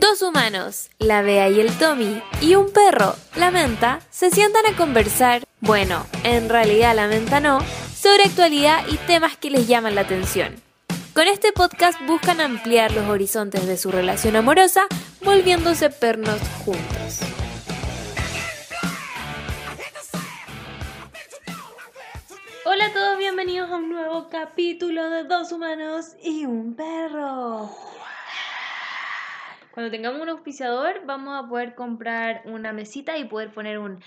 Dos humanos, la Bea y el Tommy, y un perro, la Menta, se sientan a conversar, bueno, en realidad la Menta no, sobre actualidad y temas que les llaman la atención. Con este podcast buscan ampliar los horizontes de su relación amorosa, volviéndose pernos juntos. Hola a todos, bienvenidos a un nuevo capítulo de Dos Humanos y un Perro. Cuando tengamos un auspiciador, vamos a poder comprar una mesita y poder poner un.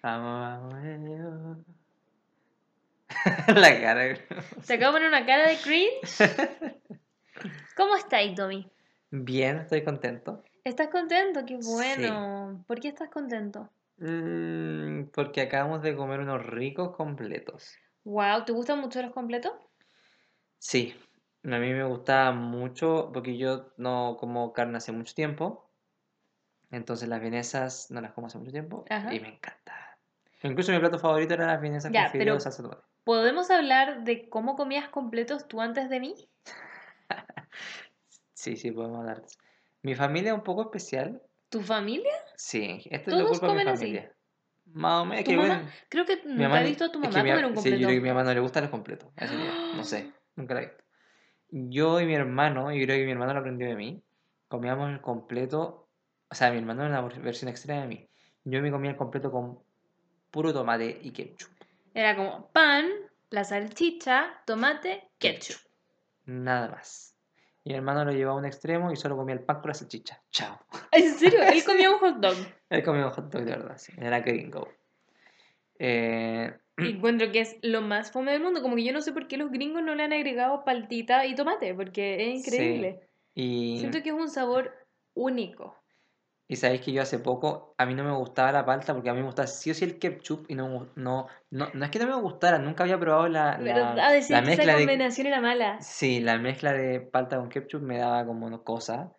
Vamos, vamos. La cara. Se acaba de poner una cara de cringe. ¿Cómo estáis, Tommy? Bien, estoy contento. ¿Estás contento? Qué bueno. ¿Por qué estás contento? Mm, porque acabamos de comer unos ricos completos. Wow, ¿te gustan mucho los completos? Sí, a mí me gusta mucho porque yo no como carne hace mucho tiempo. Entonces las vienesas no las como hace mucho tiempo Ajá. y me encanta. Incluso mi plato favorito eran las vienesas Ya, con pero- fideos salsa de tomate. ¿Podemos hablar de cómo comías completos tú antes de mí? Sí, sí, podemos hablar. Mi familia es un poco especial. ¿Tu familia? Sí, esto es lo culpa de mi comen así. familia. Más o menos, es ¿Tu que mamá? bueno, Creo que nunca mamá he visto a tu es que mamá mi- comer un Sí, completo. yo creo que a mi mamá no le gustan los completos. Ese día, No sé, nunca la he visto. Yo y mi hermano, y creo que mi hermano lo aprendió de mí, comíamos el completo, o sea, mi hermano era la versión extrema de mí. Yo me comía el completo con puro tomate y ketchup. Era como pan, la salchicha, tomate, ketchup. Nada más. Y mi hermano lo llevaba a un extremo y solo comía el pan con la salchicha. Chao. ¿En serio? Él comía un hot dog. Él comía un hot dog de verdad, sí. Era gringo. Eh, encuentro que es lo más fome del mundo. Como que yo no sé por qué los gringos no le han agregado paltita y tomate, porque es increíble. y, Siento que es un sabor único. y sabéis que yo hace poco, a mí no me gustaba la palta porque a mí me gustaba sí o sí el ketchup y no, no, no, no es que no me gustara, nunca había probado la, Pero la, a decir la que esa mezcla de... combinación era mala. Sí, la mezcla de palta con ketchup me daba como cosa,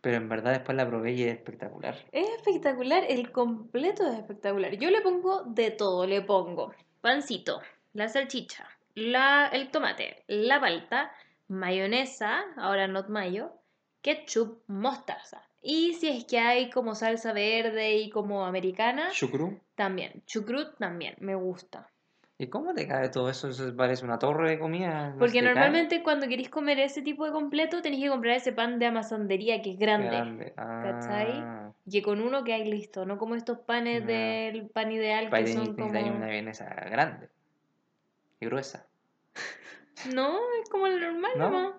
pero en verdad después la probé y es espectacular. Es espectacular, el completo es espectacular. Yo le pongo de todo, le pongo pancito, la salchicha, la, el tomate, la palta, mayonesa, ahora not mayo, ketchup, mostaza. Y si es que hay como salsa verde y como americana, Chucrú. también. Chucrut también, me gusta. ¿Y cómo te cae todo eso? Eso parece una torre de comida. ¿no Porque cae? normalmente cuando queréis comer ese tipo de completo tenéis que comprar ese pan de amasandería que es grande. Grande. ¿cachai? Y que con uno que hay listo, no como estos panes No. del pan ideal que son necesitáis como... una vienesa grande y gruesa. No, es como el normal ¿No? nomás.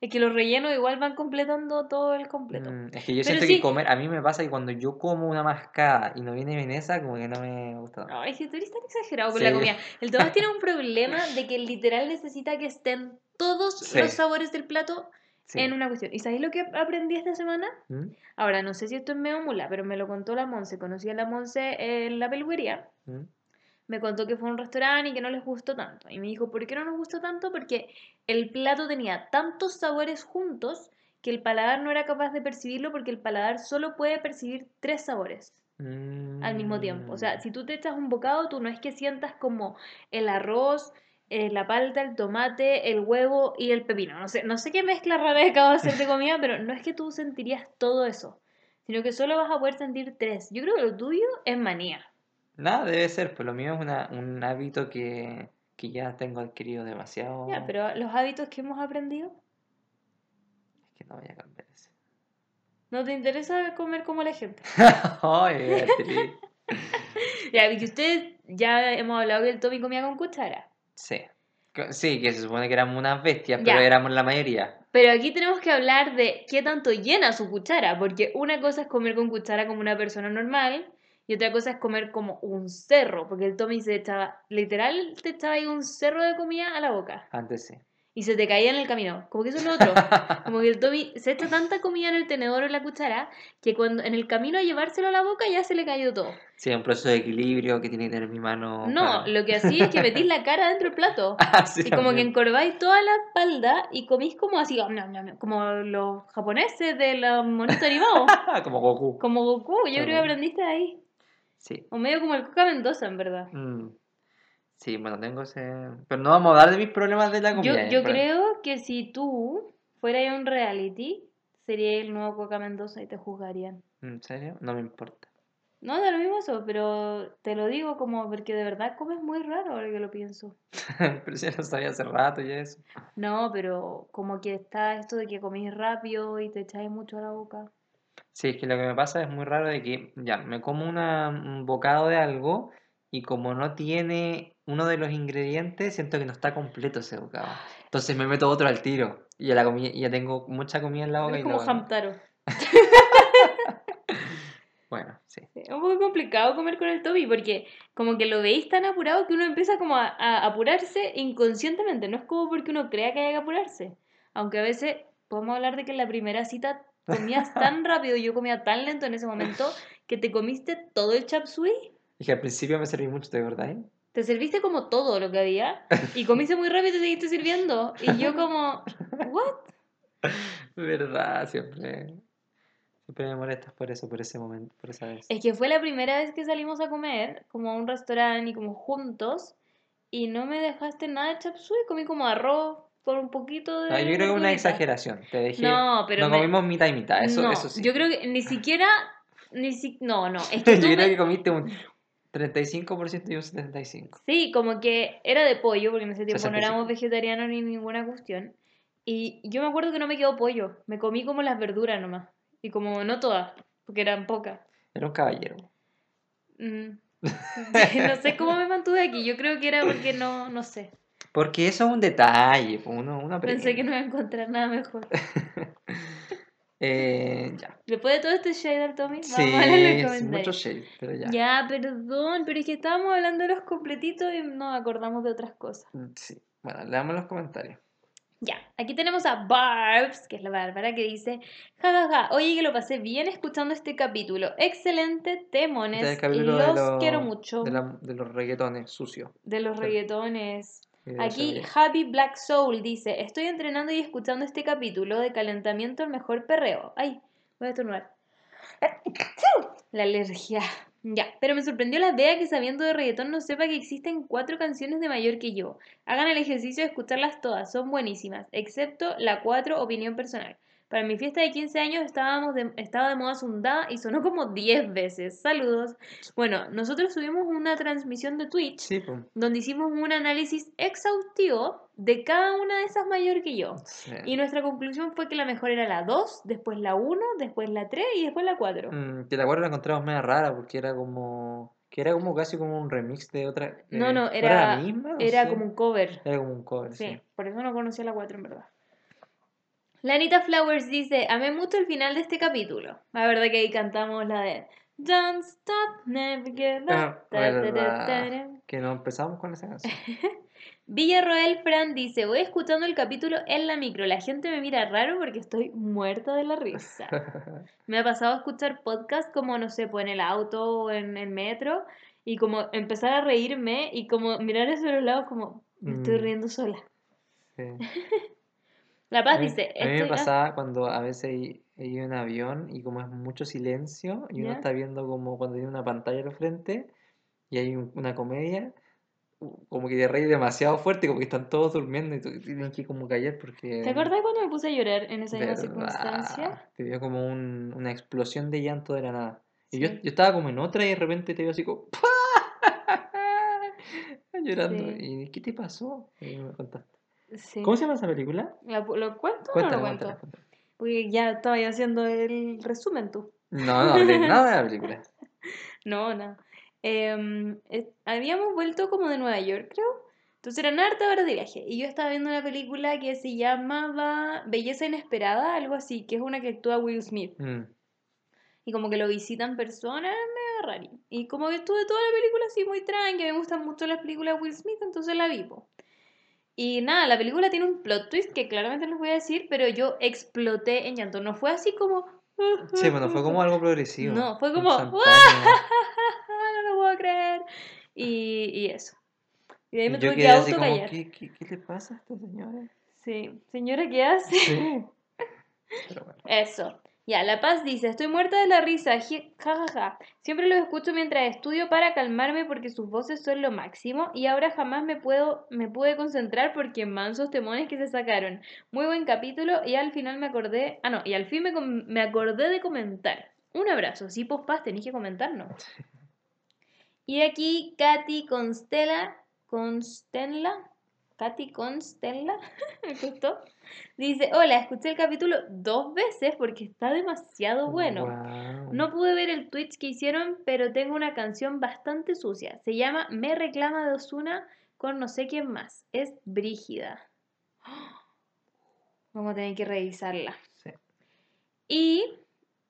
Es que los rellenos igual van completando todo el completo. Mm, es que yo Pero siento sí. que comer, a mí me pasa que cuando yo como una mascada y no viene vienesa, como que no me gusta. tanto. Ay, si tú eres tan exagerado con Sí. la comida. El Tomás tiene un problema de que literal necesita que estén todos Sí. los sabores del plato Sí. en una cuestión. ¿Y sabéis lo que aprendí esta semana? ¿Mm? Ahora, no sé si esto es medio mula, pero me lo contó la Monse. Conocí a la Monse en la peluquería. ¿Mm? me contó que fue a un restaurante y que no les gustó tanto. Y me dijo, ¿por qué no nos gustó tanto? Porque el plato tenía tantos sabores juntos que el paladar no era capaz de percibirlo porque el paladar solo puede percibir tres sabores al mismo tiempo. O sea, Mm. si tú te echas un bocado, tú no es que sientas como el arroz, eh, la palta, el tomate, el huevo y el pepino. No sé, no sé qué mezcla rara acabo de hacer de comida, pero no es que tú sentirías todo eso, sino que solo vas a poder sentir tres. Yo creo que lo tuyo es manía. Nada, debe ser, pues lo mío es una, un hábito que, que ya tengo adquirido demasiado. Ya, pero los hábitos que hemos aprendido, Es que no voy a cambiar ese. ¿no te interesa comer como la gente? Ya, y que ustedes ya hemos hablado que el Tommy comía con cuchara. Sí. Sí, que se supone que éramos unas bestias, Ya. pero éramos la mayoría. Pero aquí tenemos que hablar de qué tanto llena su cuchara, porque una cosa es comer con cuchara como una persona normal y otra cosa es comer como un cerro, porque el Tommy se echaba, literal, te echaba ahí un cerro de comida a la boca Antes sí. Y se te caía en el camino. Como que eso es lo otro. Como que el Tommy se echa tanta comida en el tenedor o en la cuchara que cuando en el camino a llevárselo a la boca ya se le cayó todo. Sí, un proceso de equilibrio que tiene que tener mi mano. No, para- lo que hacía es que metís la cara dentro del plato. Ah, sí, Y como que encorváis toda la espalda y comís como así, como los japoneses de los monitos animados. Como Goku. Como Goku, yo creo que aprendiste ahí. Sí. O medio como el Coca Mendoza, en verdad. Mm. Sí, bueno, tengo ese. Pero no vamos a hablar de mis problemas de la Yo, comida. yo pero- creo que si tú fueras un reality, sería el nuevo Coca Mendoza y te juzgarían. ¿En serio? No me importa. No, da lo mismo eso, pero te lo digo como porque de verdad comes muy raro ahora que lo pienso. pero ya lo sabía hace rato y eso. No, pero como que está esto de que comís rápido y te echáis mucho a la boca. Sí, es que lo que me pasa es muy raro de que ya me como una, un bocado de algo y como no tiene uno de los ingredientes, siento que no está completo ese bocado. Entonces me meto otro al tiro y ya, la comida, y ya tengo mucha comida en la boca. Es y como luego- Hamtaro. Bueno, sí. Es un poco complicado comer con el Toby porque como que lo veis tan apurado que uno empieza como a, a apurarse inconscientemente. No es como porque uno crea que hay que apurarse. Aunque a veces podemos hablar de que en la primera cita comías tan rápido y yo comía tan lento en ese momento que te comiste todo el chap suey. Y que al principio me serví mucho, ¿de verdad? eh? Te serviste como todo lo que había y comiste muy rápido y te seguiste sirviendo. Y yo como, ¿what? ¿Verdad? Siempre, siempre me molestas por eso, por ese momento, por esa vez. Es que fue la primera vez que salimos a comer, como a un restaurante y como juntos, y no me dejaste nada de suey, comí como arroz con un poquito de... No, yo creo que una exageración. Te dejé. No, pero no me- comimos mitad y mitad, eso, no, eso sí. yo creo que ni siquiera... Ni si... No, no, es que Yo tú creo me- que comiste un 35% y un 75%. Sí, como que era de pollo, porque en ese tiempo no 65. éramos vegetarianos ni ninguna cuestión. Y yo me acuerdo que no me quedó pollo, me comí como las verduras nomás. Y como no todas, porque eran pocas. Era un caballero. Mm. no sé cómo me mantuve aquí, yo creo que era porque no, no sé. Porque eso es un detalle, pues, uno, uno Pensé que no iba a encontrar nada mejor. Eh, ya. Después de todo este shade al Tommy, vamos Sí, a hablar en los es comentarios. mucho shade, pero ya. Ya, perdón, pero es que estábamos hablando de los completitos y nos acordamos de otras cosas. Sí. Bueno, leamos los comentarios. Ya, aquí tenemos a Barbs, que es la Bárbara, que dice, jajaja, oye que lo pasé bien escuchando este capítulo. Excelente, Este es temones, el capítulo de los los- quiero mucho. De, la- de los reggaetones sucios. De los reggaetones. Debe Aquí. Happy Black Soul dice, estoy entrenando y escuchando este capítulo de calentamiento el mejor perreo. Ay, voy a estornudar. La alergia. Ya, pero me sorprendió la Bea que sabiendo de reggaetón no sepa que existen cuatro canciones de mayor que yo. Hagan el ejercicio de escucharlas todas, son buenísimas, excepto la cuatro opinión personal. Para mi fiesta de 15 años estábamos de, estaba de moda Sundá y sonó como 10 veces. Saludos. Bueno, nosotros subimos una transmisión de Twitch Sí, pues. donde hicimos un análisis exhaustivo de cada una de esas mayor que yo. sí. Y nuestra conclusión fue que la mejor era la 2, después la 1, después la 3 y después la 4. Mm, que la cual la encontramos media rara porque era como. Que era como casi como un remix de otra. No, eh, no, ¿o era, la misma? Era como un cover. Era como un cover, Sí, sí. por eso no conocía la 4 en verdad. La Anita Flowers dice, amé mucho el final de este capítulo. La verdad que ahí cantamos la de Don't stop, never give up. Ah, ta, ta, ta, verdad. ta. Que no empezamos con esa canción. Villarroel Fran dice, voy escuchando el capítulo en la micro. La gente me mira raro porque estoy muerta de la risa. Me ha pasado a escuchar podcast como, no sé, pues en el auto o en el metro y como empezar a reírme y como mirar hacia los lados como, me estoy Mm. riendo sola. Sí. La Paz A mí, dice, a mí me pasaba cuando a veces he ido en avión y como es mucho silencio y uno está viendo como cuando tiene una pantalla al frente y hay un- una comedia, como que te reís demasiado fuerte, como que están todos durmiendo y tú tienes que como callar porque... ¿Te acuerdas cuando me puse a llorar en esa misma circunstancia? Te dio como un- una explosión de llanto de la nada. Y yo, Sí. yo estaba como en otra y de repente te veo así como... llorando. Sí. ¿Y qué te pasó? Y me contaste. Sí. ¿Cómo se llama esa película? ¿La- ¿Lo cuento o no lo cuento? cuéntala, cuéntala. Porque ya estaba yo haciendo el resumen tú. No, no hablé nada de la película. No, no. Em, eh, habíamos vuelto como de Nueva York, creo. Entonces eran hartas horas de viaje. Y yo estaba viendo una película que se llamaba Belleza Inesperada, algo así, que es una que actúa Will Smith. Mm. Y como que lo visitan personas, me raro. Y como que estuve toda la película así muy tranqui, me gustan mucho las películas de Will Smith, entonces la vi. Y nada, la película tiene un plot twist que claramente no les voy a decir, pero yo exploté en llanto. No fue así como... Sí, bueno, fue como algo progresivo. No, fue como, no lo puedo creer. Y, y eso. Y de ahí me tuve que autocallar. ¿qué, qué, qué le pasa a esta señora? Sí, señora, ¿qué hace? Sí. Pero bueno. Eso. Ya, La Paz dice, estoy muerta de la risa, ji- ja, ja, ja. Siempre los escucho mientras estudio para calmarme porque sus voces son lo máximo y ahora jamás me puedo, me pude concentrar porque mansos temones que se sacaron. Muy buen capítulo y al final me acordé, ah no, y al fin me, me acordé de comentar. Un abrazo, sí, paz, tenéis que comentarnos. Y aquí Katy Constela, Constella, Katy Constella, me gustó. Dice, hola, escuché el capítulo dos veces porque está demasiado bueno. No pude ver el Twitch que hicieron, pero tengo una canción bastante sucia. Se llama Me reclama de Osuna con no sé quién más. Es Brígida. Vamos a tener que revisarla. Sí. Y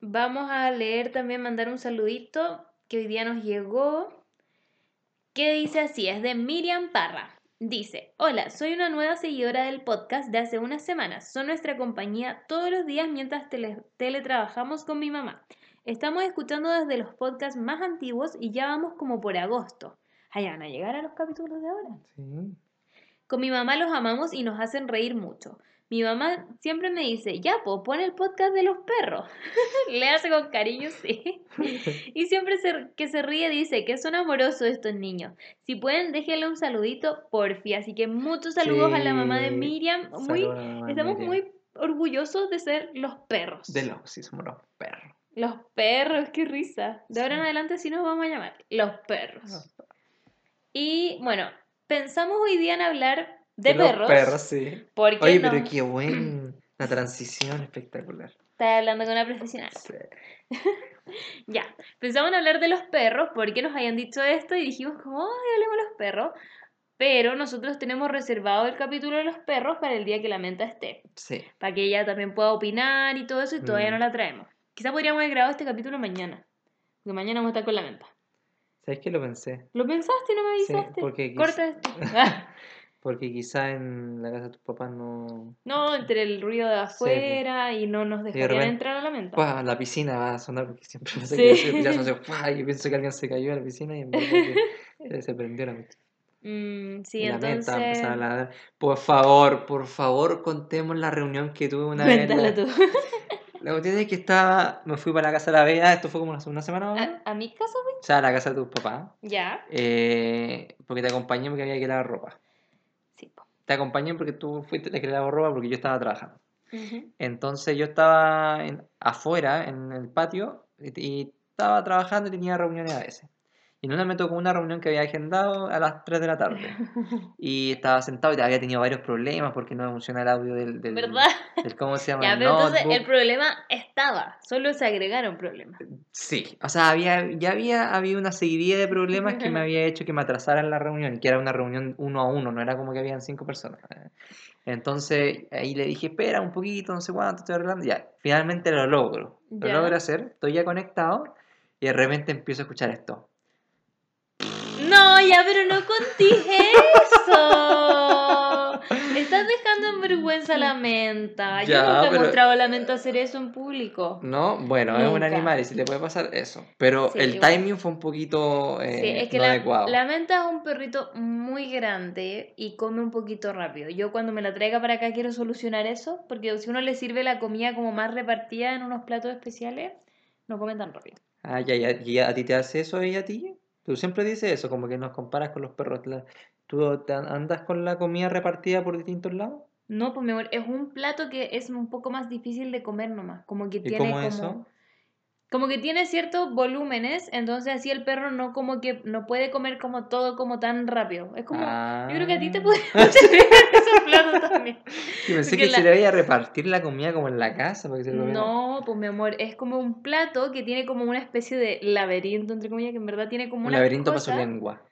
vamos a leer también, mandar un saludito que hoy día nos llegó. Que dice así, es de Miriam Parra. Dice, hola, soy una nueva seguidora del podcast de hace unas semanas. Son nuestra compañía todos los días mientras tele- teletrabajamos con mi mamá. Estamos escuchando desde los podcasts más antiguos y ya vamos como por agosto. Allá van a llegar a los capítulos de ahora. Sí. Con mi mamá los amamos y nos hacen reír mucho. Mi mamá siempre me dice, ya, pues pon el podcast de los perros. Le hace con cariño, sí. y siempre se- que se ríe dice que son amorosos estos niños. Si pueden, déjenle un saludito, porfi. Así que muchos saludos a la mamá de Sí. Miriam. Muy, estamos Miriam. muy orgullosos de ser los perros. De los, sí, somos los perros. Los perros, qué risa. De ahora en Sí. adelante así nos vamos a llamar. Los perros. Y bueno, pensamos hoy día en hablar de, los perros. perros, sí. Porque Oye, no- pero qué buena transición espectacular. Estás hablando con una profesional. Sí. Ya, pensamos en hablar de los perros porque nos habían dicho esto y dijimos como, ay, hablemos de los perros. Pero nosotros tenemos reservado el capítulo de los perros para el día que la menta esté. Sí. Para que ella también pueda opinar y todo eso y todavía Mm. no la traemos. Quizá podríamos haber grabado este capítulo mañana. Porque mañana vamos a estar con la menta. ¿Sabes qué lo pensé? ¿Lo pensaste y no me Sí, avisaste? porque quis- Corta esto. Porque quizá en la casa de tus papás no. no, entre el ruido de afuera y no nos dejarían entrar a la menta. ¡Pua! La piscina va a sonar porque siempre pasa Sí. que se yo pienso que alguien se cayó a la piscina y en que se prendió la menta. Mm, sí, la menta entonces... empezar a ladrar. Por favor, por favor, contemos la reunión que tuve una vez. La, tú. la cuestión es que estaba, me fui para la casa de la Bea, esto fue como hace una semana más o menos. ¿A, a mi casa, güey? O sea, a la casa de tus papás. Ya. eh, porque te acompañé porque había que lavar ropa. Te acompañé porque tú fuiste la que lavó ropa porque yo estaba trabajando. Entonces yo estaba en- afuera, en el patio, y, y estaba trabajando y tenía reuniones a veces. Y una me tocó una reunión que había agendado a las 3 de la tarde. Y estaba sentado y había tenido varios problemas porque no me funciona el audio del, del, ¿Verdad? del- ¿cómo se llama? Ya, El pero entonces notebook. el problema estaba, solo se agregaron problemas. Sí, o sea, había, ya había, había una seguidilla de problemas que me había hecho que me atrasaran la reunión que era una reunión uno a uno, no era como que habían cinco personas. Entonces ahí le dije, espera un poquito, no sé cuánto, estoy arreglando. Ya, finalmente lo logro. Lo Ya. logro hacer, estoy ya conectado y de repente empiezo a escuchar esto. No, ya, pero no contigo eso. Estás dejando en vergüenza a la menta. Yo Ya, nunca he mostrado la menta hacer eso en público. No, bueno, es un animal y si le puede pasar eso. Pero Sí, el igual. timing fue un poquito eh, Sí, es que no la, adecuado. la menta es un perrito muy grande y come un poquito rápido. Yo cuando me la traiga para acá quiero solucionar eso, porque si uno le sirve la comida como más repartida en unos platos especiales, no come tan rápido. Ah, ya, ya, ¿y a ti te hace eso y a ti? Tú siempre dices eso, como que nos comparas con los perros. ¿Tú andas con la comida repartida por distintos lados? No, pues mi amor, es un plato que es un poco más difícil de comer nomás. Como que ¿Y tiene cómo como. eso? Como que tiene ciertos volúmenes, entonces así el perro no como que no puede comer como todo como tan rápido. Es como. Yo creo que a ti te Ah. podría esos platos también. Yo pensé Porque que la- se le iba a repartir la comida como en la casa. Porque se lo. No, pues mi amor, es como un plato que tiene como una especie de laberinto, entre comillas, que en verdad tiene como Un laberinto para su lengua.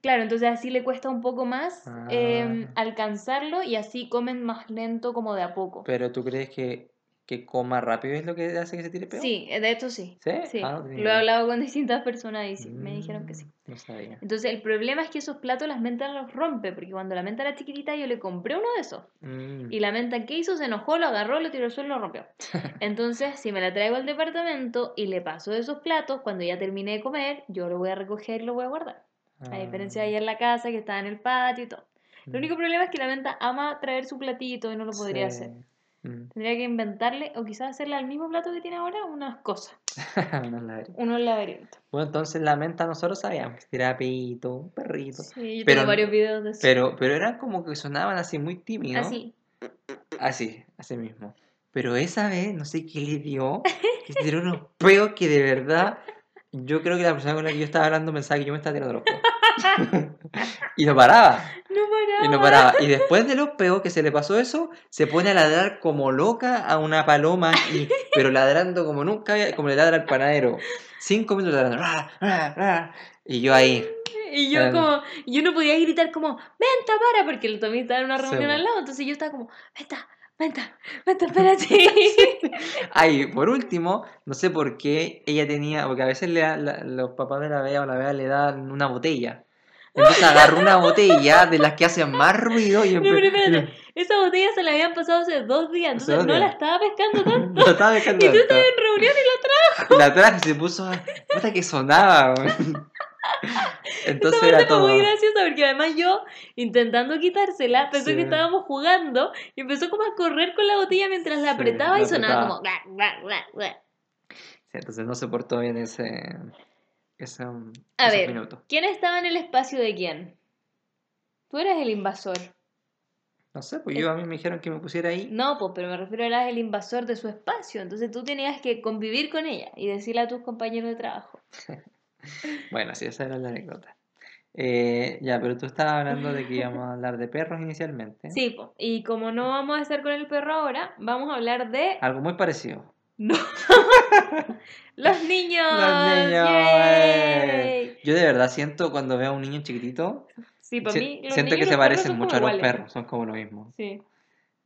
Claro, entonces así le cuesta un poco más em, Ah. alcanzarlo y así comen más lento como de a poco. Pero ¿tú crees que, que coma rápido es lo que hace que se tire peor? Sí, de hecho sí. ¿Sí? Ah, no Lo he hablado con distintas personas y sí, me dijeron que sí. Mm, No sabía. Entonces el problema es que esos platos las mentas los rompe, porque cuando la menta era chiquitita yo le compré uno de esos. Mm. Y la menta que hizo se enojó, lo agarró, lo tiró al suelo y lo rompió. Entonces, si me la traigo al departamento y le paso esos platos, cuando ya termine de comer, yo lo voy a recoger y lo voy a guardar. A diferencia de Ah, allá en la casa, que está en el patio y todo. El mm. único problema es que la menta ama traer su platito y no lo podría Sí. hacer. Mm. Tendría que inventarle, o quizás hacerle al mismo plato que tiene ahora, unas cosas. Unos laberintos. Unos laberintos. Bueno, entonces la menta nosotros sabíamos que tiraba pito, un perrito. Sí, yo Pero- tengo varios videos de eso. Pero, pero eran como que sonaban así muy tímidos. Así. Así, así mismo. Pero esa vez, no sé qué le dio, que se tiró unos peos que de verdad, yo creo que la persona con la que yo estaba hablando pensaba que yo me estaba tirando los peos. y no paraba, paraba. y no paraba. Y después de los peos que se le pasó eso, se pone a ladrar como loca a una paloma, y, pero ladrando como nunca, había- como le ladra al panadero. Cinco minutos ladrando. "Ra, ra, ra", Y yo ahí, Y yo Em. como, yo no podía gritar como, venta, para, porque el Tommy estaba en una Sí, reunión po. al lado, entonces yo estaba como, venta, venta, venta, espérate. Ay, por último, no sé por qué ella tenía, porque a veces le da- la- los papás de la Bea o la Bea le dan una botella. Entonces agarró una botella de las que hacen más ruido y No, pero empe- espérate, esa botella se la habían pasado hace dos días, entonces dos no la estaba pescando tanto. Lo estaba dejando Y tú estabas en reunión y la Y la traje y se puso. Puta que sonaba. Entonces Esa era parte fue todo. muy graciosa porque además yo, intentando quitársela, pensó Sí. que estábamos jugando y empezó como a correr con la botella mientras la Sí, apretaba la y sonaba apretaba. como... Sí, entonces no se portó bien ese. Ese A esos ver, minutos. ¿quién estaba en el espacio de quién? Tú eras el invasor. No sé, pues yo a mí me dijeron que me pusiera ahí. No, pues, pero me refiero a eras el invasor de su espacio. Entonces tú tenías que convivir con ella y decirle a tus compañeros de trabajo. Bueno, sí, esa era la anécdota. Eh, ya, pero tú estabas hablando de que íbamos a hablar de perros inicialmente. Sí, pues. Y como no vamos a estar con el perro ahora, vamos a hablar de Algo muy parecido. No. Los niños. Los niños. ¡Yay! eh. Yo de verdad siento cuando veo a un niño chiquitito, Sí, para mí los siento niños que se los perros parecen mucho a los iguales. perros, son como lo mismo. Sí.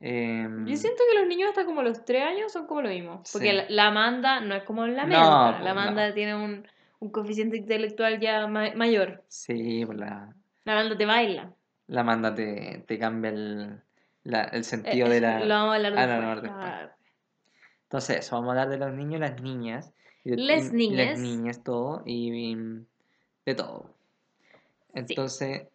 Em, Yo siento que los niños hasta como los tres años son como lo mismo. Porque Sí. la, Amanda no es como la No, menta. pues, la Amanda no. tiene un, un coeficiente intelectual ya ma- mayor. Sí, pues la, La Amanda te baila. la manda te, te cambia el, la- el Eh, sentido de la... Lo vamos a hablar Ah, no, después. Entonces, eso, vamos a hablar de los niños y las niñas. y de- Les niñas. Las niñas, todo. Y, y de todo. Entonces,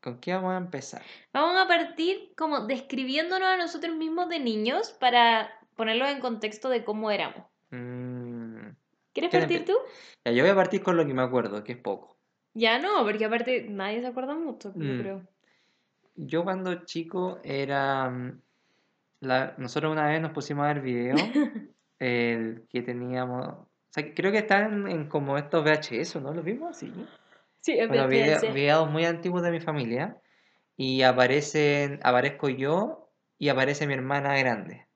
¿con qué vamos a empezar? Vamos a partir como describiéndonos a nosotros mismos de niños para ponerlos en contexto de cómo éramos. Mm, ¿Quieres ¿Quién partir tú? ya, yo voy a partir con lo que me acuerdo, que es poco. Ya no, porque aparte nadie se acuerda mucho, yo Mm. creo. Yo cuando chico era... la- nosotros una vez nos pusimos a ver video el que teníamos... O sea, creo que están en como estos VHS, ¿no? ¿Los vimos así? Sí, es Bueno, video- videos muy antiguos de mi familia y aparecen, aparezco yo y aparece mi hermana grande.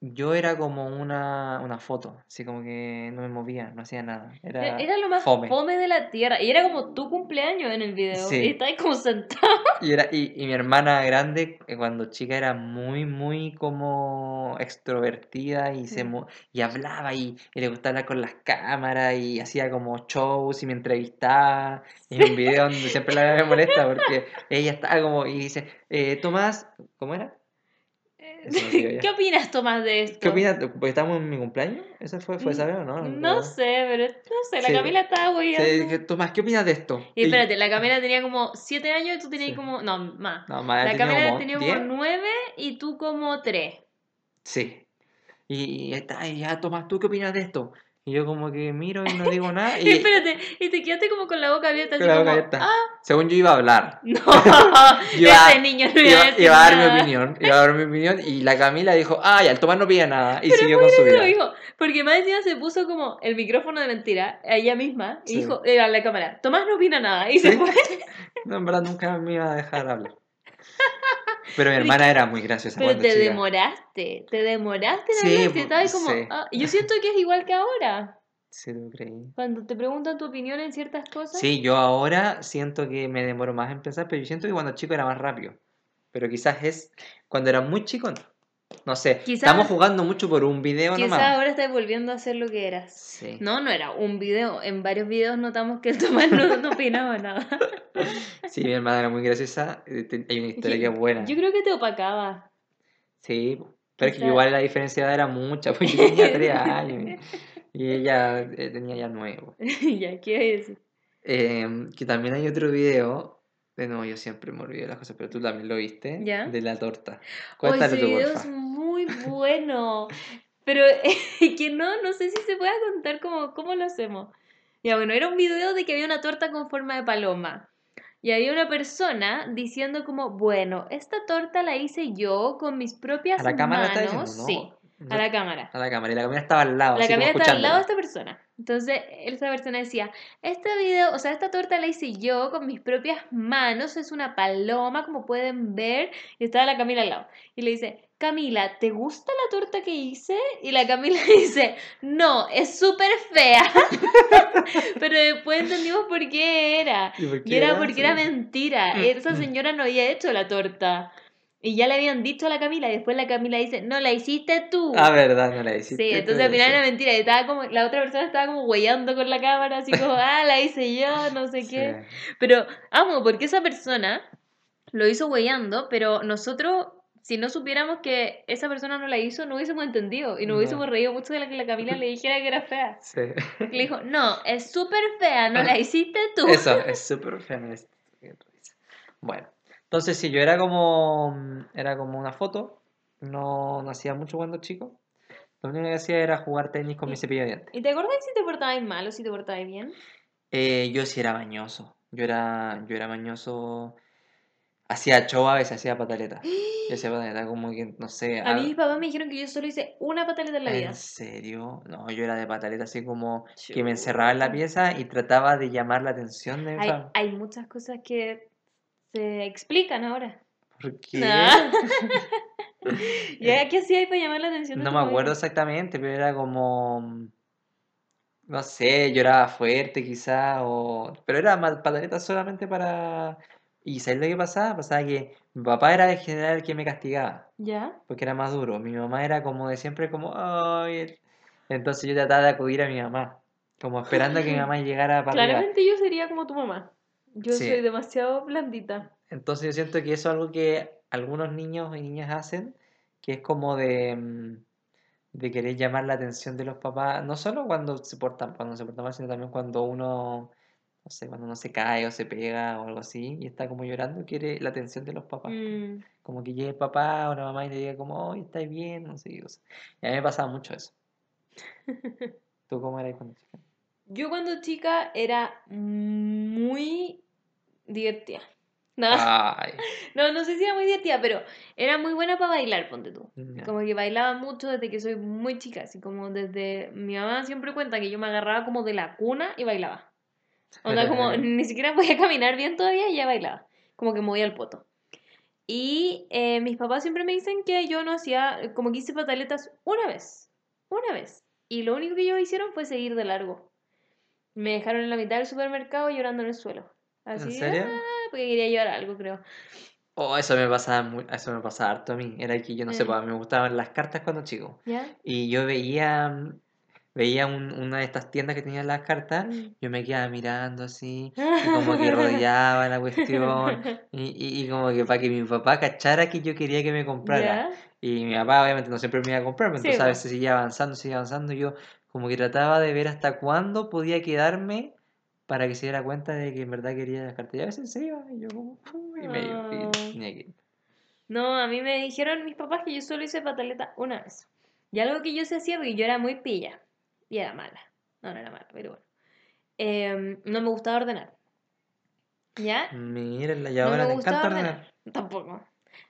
Yo era como una, una foto, así como que no me movía, no hacía nada. Era, E- Era lo más fome. fome. de la tierra. Y era como tu cumpleaños en el video. Sí. Y estabas como sentado. Y, era, y, y mi hermana grande, eh, cuando chica, era muy, muy como extrovertida y, se mo- y hablaba y, y le gustaba hablar con las cámaras y hacía como shows y me entrevistaba. Y en un video donde siempre la me molesta porque ella estaba como y dice, eh, Tomás, ¿cómo era? Eso no digo ya. ¿Qué opinas, Tomás, de esto? ¿Qué opinas? Porque estamos en mi cumpleaños. ¿Eso fue, fue esa vez o no? No sé, pero no sé, la Sí. Camila estaba Sí, dije, Tomás, ¿qué opinas de esto? Y espérate, la Camila tenía como 7 años y tú tenías Sí. como. No, más. No, más, La Camila tenía 10. como 9 y tú como 3. Sí. Y, y está, y ya, Tomás, ¿tú qué opinas de esto? Y yo como que miro y no digo nada. Y espérate, y te quedaste como con la boca abierta, con la como. boca abierta. Ah, según yo iba a hablar. no. Iba- Ese niño no iba, Iba, a decir iba a dar mi nada. opinión. Iba a dar mi opinión. Y la Camila dijo, ah, ya, el Tomás no pide nada. Y Pero siguió con su vida. dijo, porque más encima se puso como el micrófono de mentira a ella misma y Sí. dijo eh, a la cámara, Tomás no opina nada y se ¿Sí? fue. No, en verdad nunca me iba a dejar hablar. Pero mi hermana era muy graciosa Pero cuando te chica. demoraste, te demoraste en Sí, hablar, estabas como, sí. ah, yo siento que es igual que ahora, Sí, lo creí. cuando te preguntan tu opinión en ciertas cosas. Sí, yo ahora siento que me demoro más en pensar, pero yo siento que cuando chico era más rápido. Pero quizás es cuando era muy chico, no. No sé, Quizás- estamos jugando mucho por un video Quizás nomás. ahora estás volviendo a ser lo que eras. Sí. No, no era un video. En varios videos notamos que el Tomás no, no opinaba nada. Sí, mi hermana era muy graciosa. eh, Hay una historia que es buena. Yo creo que te opacaba. Sí, pero es que igual la diferencia era mucha, pues yo tenía tres años y ella eh, tenía ya nueve. ya, ¿qué a decir? Em, que también hay otro video De nuevo, yo siempre me olvido de las cosas, pero tú también lo viste. ¿Ya? De la torta. Cuéntalo ese tú, video porfa. es muy bueno. Pero que no, no sé si se pueda contar cómo, cómo lo hacemos. Ya, bueno, era un video de que había una torta con forma de paloma. Y había una persona diciendo como, bueno, esta torta la hice yo con mis propias A la cámara está manos. diciendo, ¿no? Sí, a la cámara. A la cámara. Y la cámara estaba al lado. La camioneta estaba al lado de esta persona. Entonces, esta persona decía, este video, o sea, esta torta la hice yo con mis propias manos, es una paloma, como pueden ver, y estaba la Camila al lado. Y le dice, Camila, ¿te gusta la torta que hice? Y la Camila dice, no, es súper fea. Pero después entendimos por qué era. ¿Y por Y era porque era mentira. Mm, Esa mm. señora no había hecho la torta. Y ya le habían dicho a la Camila, y después la Camila dice, no, la hiciste tú. Ah, verdad, no la hiciste. Sí, entonces al final era mentira. Y estaba como, la otra persona estaba como huellando con la cámara, así como, ah, la hice yo, no sé qué. Sí. Pero amo, porque esa persona lo hizo huellando, pero nosotros, si no supiéramos que esa persona no la hizo, no hubiésemos entendido. Y nos No. hubiésemos reído mucho de la que la Camila le dijera que era fea. Sí. Le dijo, no, es súper fea, no la hiciste tú. Eso, es súper feminista. Bueno, entonces sí, yo era como, era como una foto, no, no hacía mucho cuando chico. Lo único que hacía era jugar tenis con mi cepillo de dientes. ¿Y te acordás si te portabas mal o si te portabas bien? Eh, yo sí era mañoso, yo era, yo era mañoso, hacía show a veces, hacía pataleta. Yo hacía pataleta como que, no sé, A mí a- mis papás me dijeron que yo solo hice una pataleta en la vida. ¿En serio? No, yo era de pataleta así como que me encerraba en la pieza y trataba de llamar la atención de mi Hay, familia. hay muchas cosas que se explican ahora. ¿Por qué? No. ¿Ya qué hacía ahí para llamar la atención de No me acuerdo familia? exactamente, pero era como, no sé, lloraba fuerte quizá, o... pero era pataleta solamente para... ¿Y sabes lo que pasaba? Pasaba que mi papá era el general el que me castigaba, ¿Ya? porque era más duro. Mi mamá era como de siempre como, ay, el-". entonces yo trataba de acudir a mi mamá, como esperando a que mi mamá llegara para arriba. Claramente yo sería como tu mamá. Yo Sí. soy demasiado blandita. Entonces yo siento que eso es algo que algunos niños y niñas hacen, que es como de, mm, de querer llamar la atención de los papás, no solo cuando se portan, cuando se portan mal, sino también cuando uno, no sé, cuando uno se cae o se pega o algo así y está como llorando, quiere la atención de los papás. Mm, Como que llegue el papá o la mamá y le diga como, oh, ¿estáis bien? No sé qué cosa. Y a mí me pasaba mucho eso. ¿Tú cómo eras cuando chica? Yo cuando chica era muy divertida. No, Ay, no, no sé si era muy divertida, pero era muy buena para bailar, ponte tú. ya. Como que bailaba mucho desde que soy muy chica, así como desde... Mi mamá siempre cuenta que yo me agarraba como de la cuna y bailaba. Onda como ni siquiera podía caminar bien todavía y ya bailaba. Como que movía el poto. Y eh, mis papás siempre me dicen que yo no hacía, como que hice pataletas una vez. Una vez. Y lo único que ellos hicieron fue seguir de largo. Me dejaron en la mitad del supermercado llorando en el suelo. Así, ¿En serio? ah, porque quería llevar algo, creo. Oh, eso me pasaba muy, eso me pasaba harto a mí. Era que yo no sé, Mm. pues, me gustaban las cartas cuando chico. ¿Ya? Y yo veía, veía un- una de estas tiendas que tenían las cartas, Mm. yo me quedaba mirando así, y como que rodeaba la cuestión, y, y, y como que para que mi papá cachara que yo quería que me comprara. ¿Ya? Y mi papá obviamente no siempre me iba a comprar, pero Sí, entonces a veces seguía avanzando, seguía avanzando, y yo como que trataba de ver hasta cuándo podía quedarme para que se diera cuenta de que en verdad quería las cartas. Y a veces se iba, y yo como, y me iba, y tenía que ir. No, a mí me dijeron mis papás que yo solo hice pataleta una vez. Y algo que yo se hacía porque yo era muy pilla. Y era mala. No, no era mala, pero bueno. Em, no me gustaba ordenar. ¿Ya? Mírenla, y No ahora me te gustaba encanta ordenar. ordenar. Tampoco.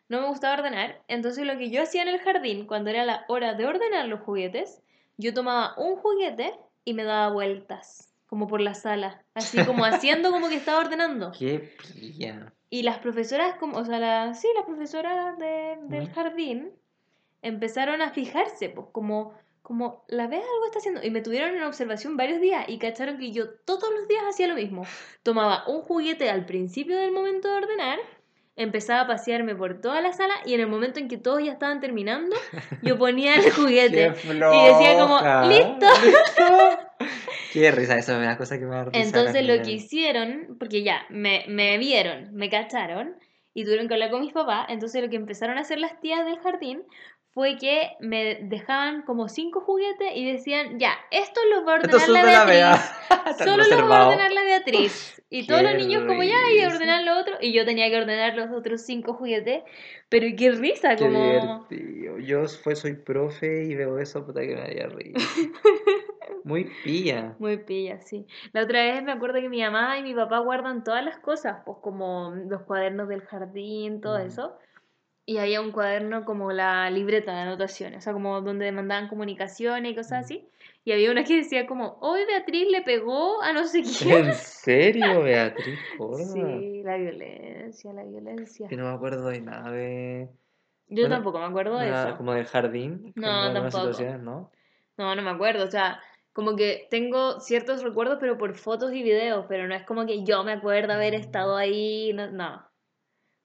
No me gustaba ordenar. Entonces lo que yo hacía en el jardín, cuando era la hora de ordenar los juguetes, yo tomaba un juguete y me daba vueltas, como por la sala. Así como haciendo como que estaba ordenando. Qué pilla. Y las profesoras, como, o sea, la- sí, las profesoras de- del jardín empezaron a fijarse, pues, como, como, la vez algo está haciendo. Y me tuvieron en observación varios días y cacharon que yo todos los días hacía lo mismo. Tomaba un juguete al principio del momento de ordenar, empezaba a pasearme por toda la sala y en el momento en que todos ya estaban terminando, yo ponía el juguete. Qué Y decía como, floja. "Listo". Qué risa, eso es una cosa que me da risa. Entonces lo que hicieron, porque ya, me, me vieron, me cacharon y tuvieron que hablar con mis papás, entonces lo que empezaron a hacer las tías del jardín fue que me dejaban como cinco juguetes y decían, ya, esto lo va a ordenar son la Beatriz. Solo lo va a reservado. ordenar la Beatriz. Y todos los niños como ya, y ordenar lo otro. Y yo tenía que ordenar los otros cinco juguetes. Pero qué risa, Qué como... divertido. Yo fue, soy profe y veo eso, puta que me haría reír. Muy pilla. Muy pilla, sí. La otra vez me acuerdo que mi mamá y mi papá guardan todas las cosas, pues como los cuadernos del jardín, todo Mm. eso. Y había un cuaderno como la libreta de anotaciones, o sea, como donde mandaban comunicaciones y cosas Mm. así. Y había una que decía como, hoy Beatriz le pegó a no sé quién. ¿En serio, Beatriz? Gorda? Sí, la violencia, la violencia. Que no me acuerdo de nada de. Yo bueno, tampoco me acuerdo de eso. Como del jardín. No, de tampoco. ¿no? No, no me acuerdo, o sea, como que tengo ciertos recuerdos, pero por fotos y videos, pero no es como que yo me acuerdo haber Mm. estado ahí, no, no.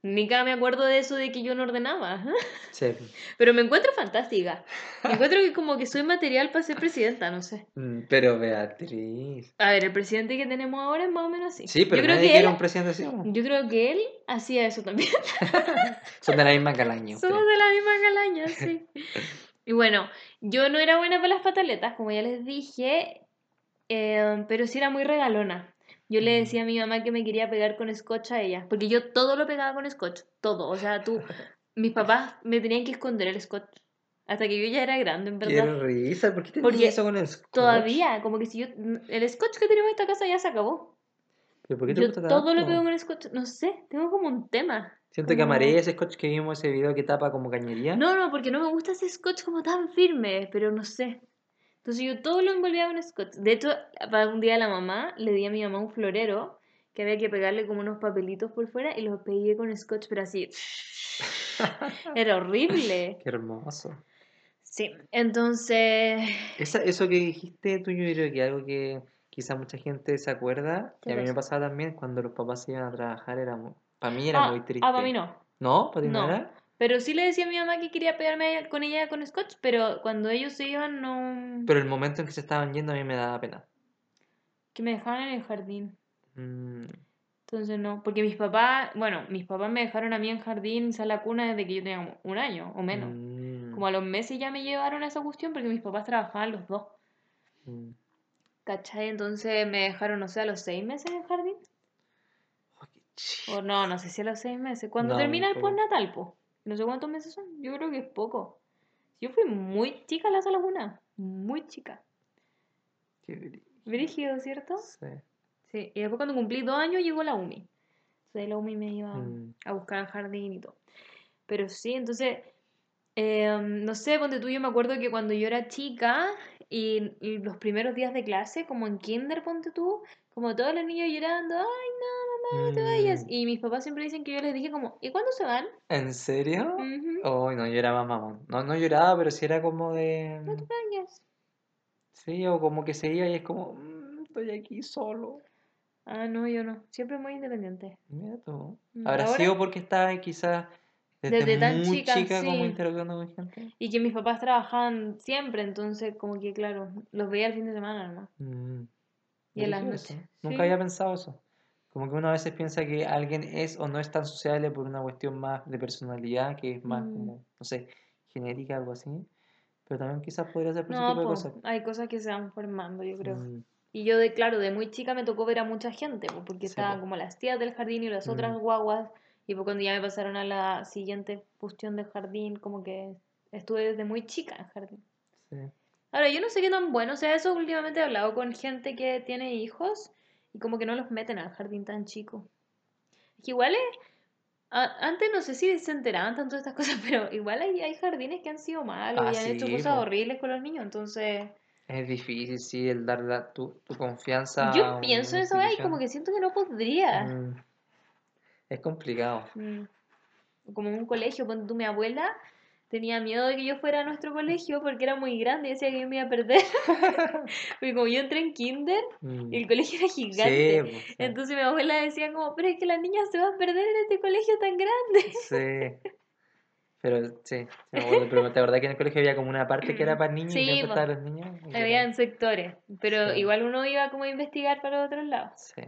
Ni cada me acuerdo de eso de que yo no ordenaba. Sí. Pero me encuentro fantástica. Me encuentro que como que soy material para ser presidenta, no sé. Mm, Pero Beatriz. A ver, el presidente que tenemos ahora es más o menos así. Sí, pero yo creo nadie que él, un presidente así. yo creo que él hacía eso también. Son de la misma calaña. Somos de la misma calaña, sí. Y bueno, yo no era buena para las pataletas, como ya les dije, eh, pero sí era muy regalona. Yo le decía a mi mamá que me quería pegar con scotch a ella, porque yo todo lo pegaba con scotch, todo. O sea, tú, mis papás me tenían que esconder el scotch, hasta que yo ya era grande, en verdad. risa. ¿Por qué Porque eso con el scotch? Todavía, como que si yo, el scotch que tenemos en esta casa ya se acabó. ¿Pero por qué te Yo gusta todo lo pego con scotch, no sé, tengo como un tema. Siento que amaré ese scotch que vimos ese video que tapa como cañería. No, no, porque no me gusta ese scotch como tan firme, pero no sé. Entonces yo todo lo envolvía con scotch. De hecho, para un día la mamá, le di a mi mamá un florero que había que pegarle como unos papelitos por fuera y los pegué con scotch, pero así. Era horrible. Qué hermoso. Sí, entonces. Esa, eso que dijiste tú, yo creo que algo que quizá mucha gente se acuerda, ¿Qué y a mí me pasaba también, cuando los papás se iban a trabajar, era muy, para mí era Ah, muy triste. ah, para mí no. ¿No? ¿Para ti no, No. era? Pero sí le decía a mi mamá que quería pegarme con ella con scotch, pero cuando ellos se iban, no. Pero el momento en que se estaban yendo a mí me daba pena. Que me dejaban en el jardín. Mm, Entonces no, porque mis papás, bueno, mis papás me dejaron a mí en jardín, sala cuna desde que yo tenía como un año o menos. mm, Como a los meses ya me llevaron a esa cuestión porque mis papás trabajaban los dos. mm. ¿Cachai? Entonces me dejaron, no sé, a los seis meses en jardín. Oh. O no, no sé si a los seis meses. Cuando No, termina el postnatal, po. No sé cuántos meses son. Yo creo que es poco. Yo fui muy chica a la sala cuna. Muy chica. Qué brillo. Brígido, ¿cierto? Sí. Sí. Y después cuando cumplí dos años llegó la UMI. Entonces la UMI me iba Mm. a buscar al jardín y todo. Pero sí, entonces, eh, no sé, ponte tú, yo me acuerdo que cuando yo era chica y, y los primeros días de clase, como en kinder, ponte tú, como todos los niños llorando, ay, no, mamá, no te vayas. Mm. Y mis papás siempre dicen que yo les dije como, ¿y cuándo se van? ¿En serio? Oh, no, yo era más mamón. No, no lloraba, pero sí era como de... No te vayas. Sí, o como que se iba y es como, "Mm, estoy aquí solo. Ah, no, yo no. Siempre muy independiente. Mira tú. Mm, ¿Habrá ahora- sido porque estaba quizás desde, Desde tan muy chica, chica, como interactuando con gente? Y que mis papás trabajaban siempre, entonces como que, claro, los veía el fin de semana nomás. Mm, Y en las noches. Nunca Sí. había pensado eso. Como que uno a veces piensa que alguien es o no es tan sociable por una cuestión más de personalidad, que es más Mm. como, no sé, genética, algo así. Pero también quizás podría ser por ese No, tipo de po, cosas. hay cosas que se van formando, yo creo. Mm, Y yo, de claro, de muy chica me tocó ver a mucha gente, po, porque Sí, estaban po. como las tías del jardín y las otras Mm. guaguas. Y pues cuando ya me pasaron a la siguiente cuestión del jardín, como que estuve desde muy chica en jardín. sí. Ahora, yo no sé qué tan bueno sea eso. Últimamente he hablado con gente que tiene hijos y como que no los meten al jardín tan chico. Es que igual es... a- Antes no sé si se enteraban tanto de estas cosas, pero igual hay, hay jardines que han sido malos Ah, y han hecho cosas po. horribles con los niños. Entonces, Es difícil, sí, el dar la- tu, tu confianza a yo pienso en eso y como que siento que no podría. Mm, Es complicado. Mm. Como en un colegio, ponte tú, mi abuela tenía miedo de que yo fuera a nuestro colegio porque era muy grande y decía que yo me iba a perder. porque como yo entré en kinder, Mm, el colegio era Sí, gigante. pues, sí. Entonces mi abuela decía como, pero es que las niñas se van a perder en este colegio tan grande. Sí. Pero sí, sí pero ¿te acordás que en el colegio había como una parte que era para niños y Sí, po. estaban los niños? Y Había en sectores, pero Sí. igual uno iba como a investigar para otros lados. Sí.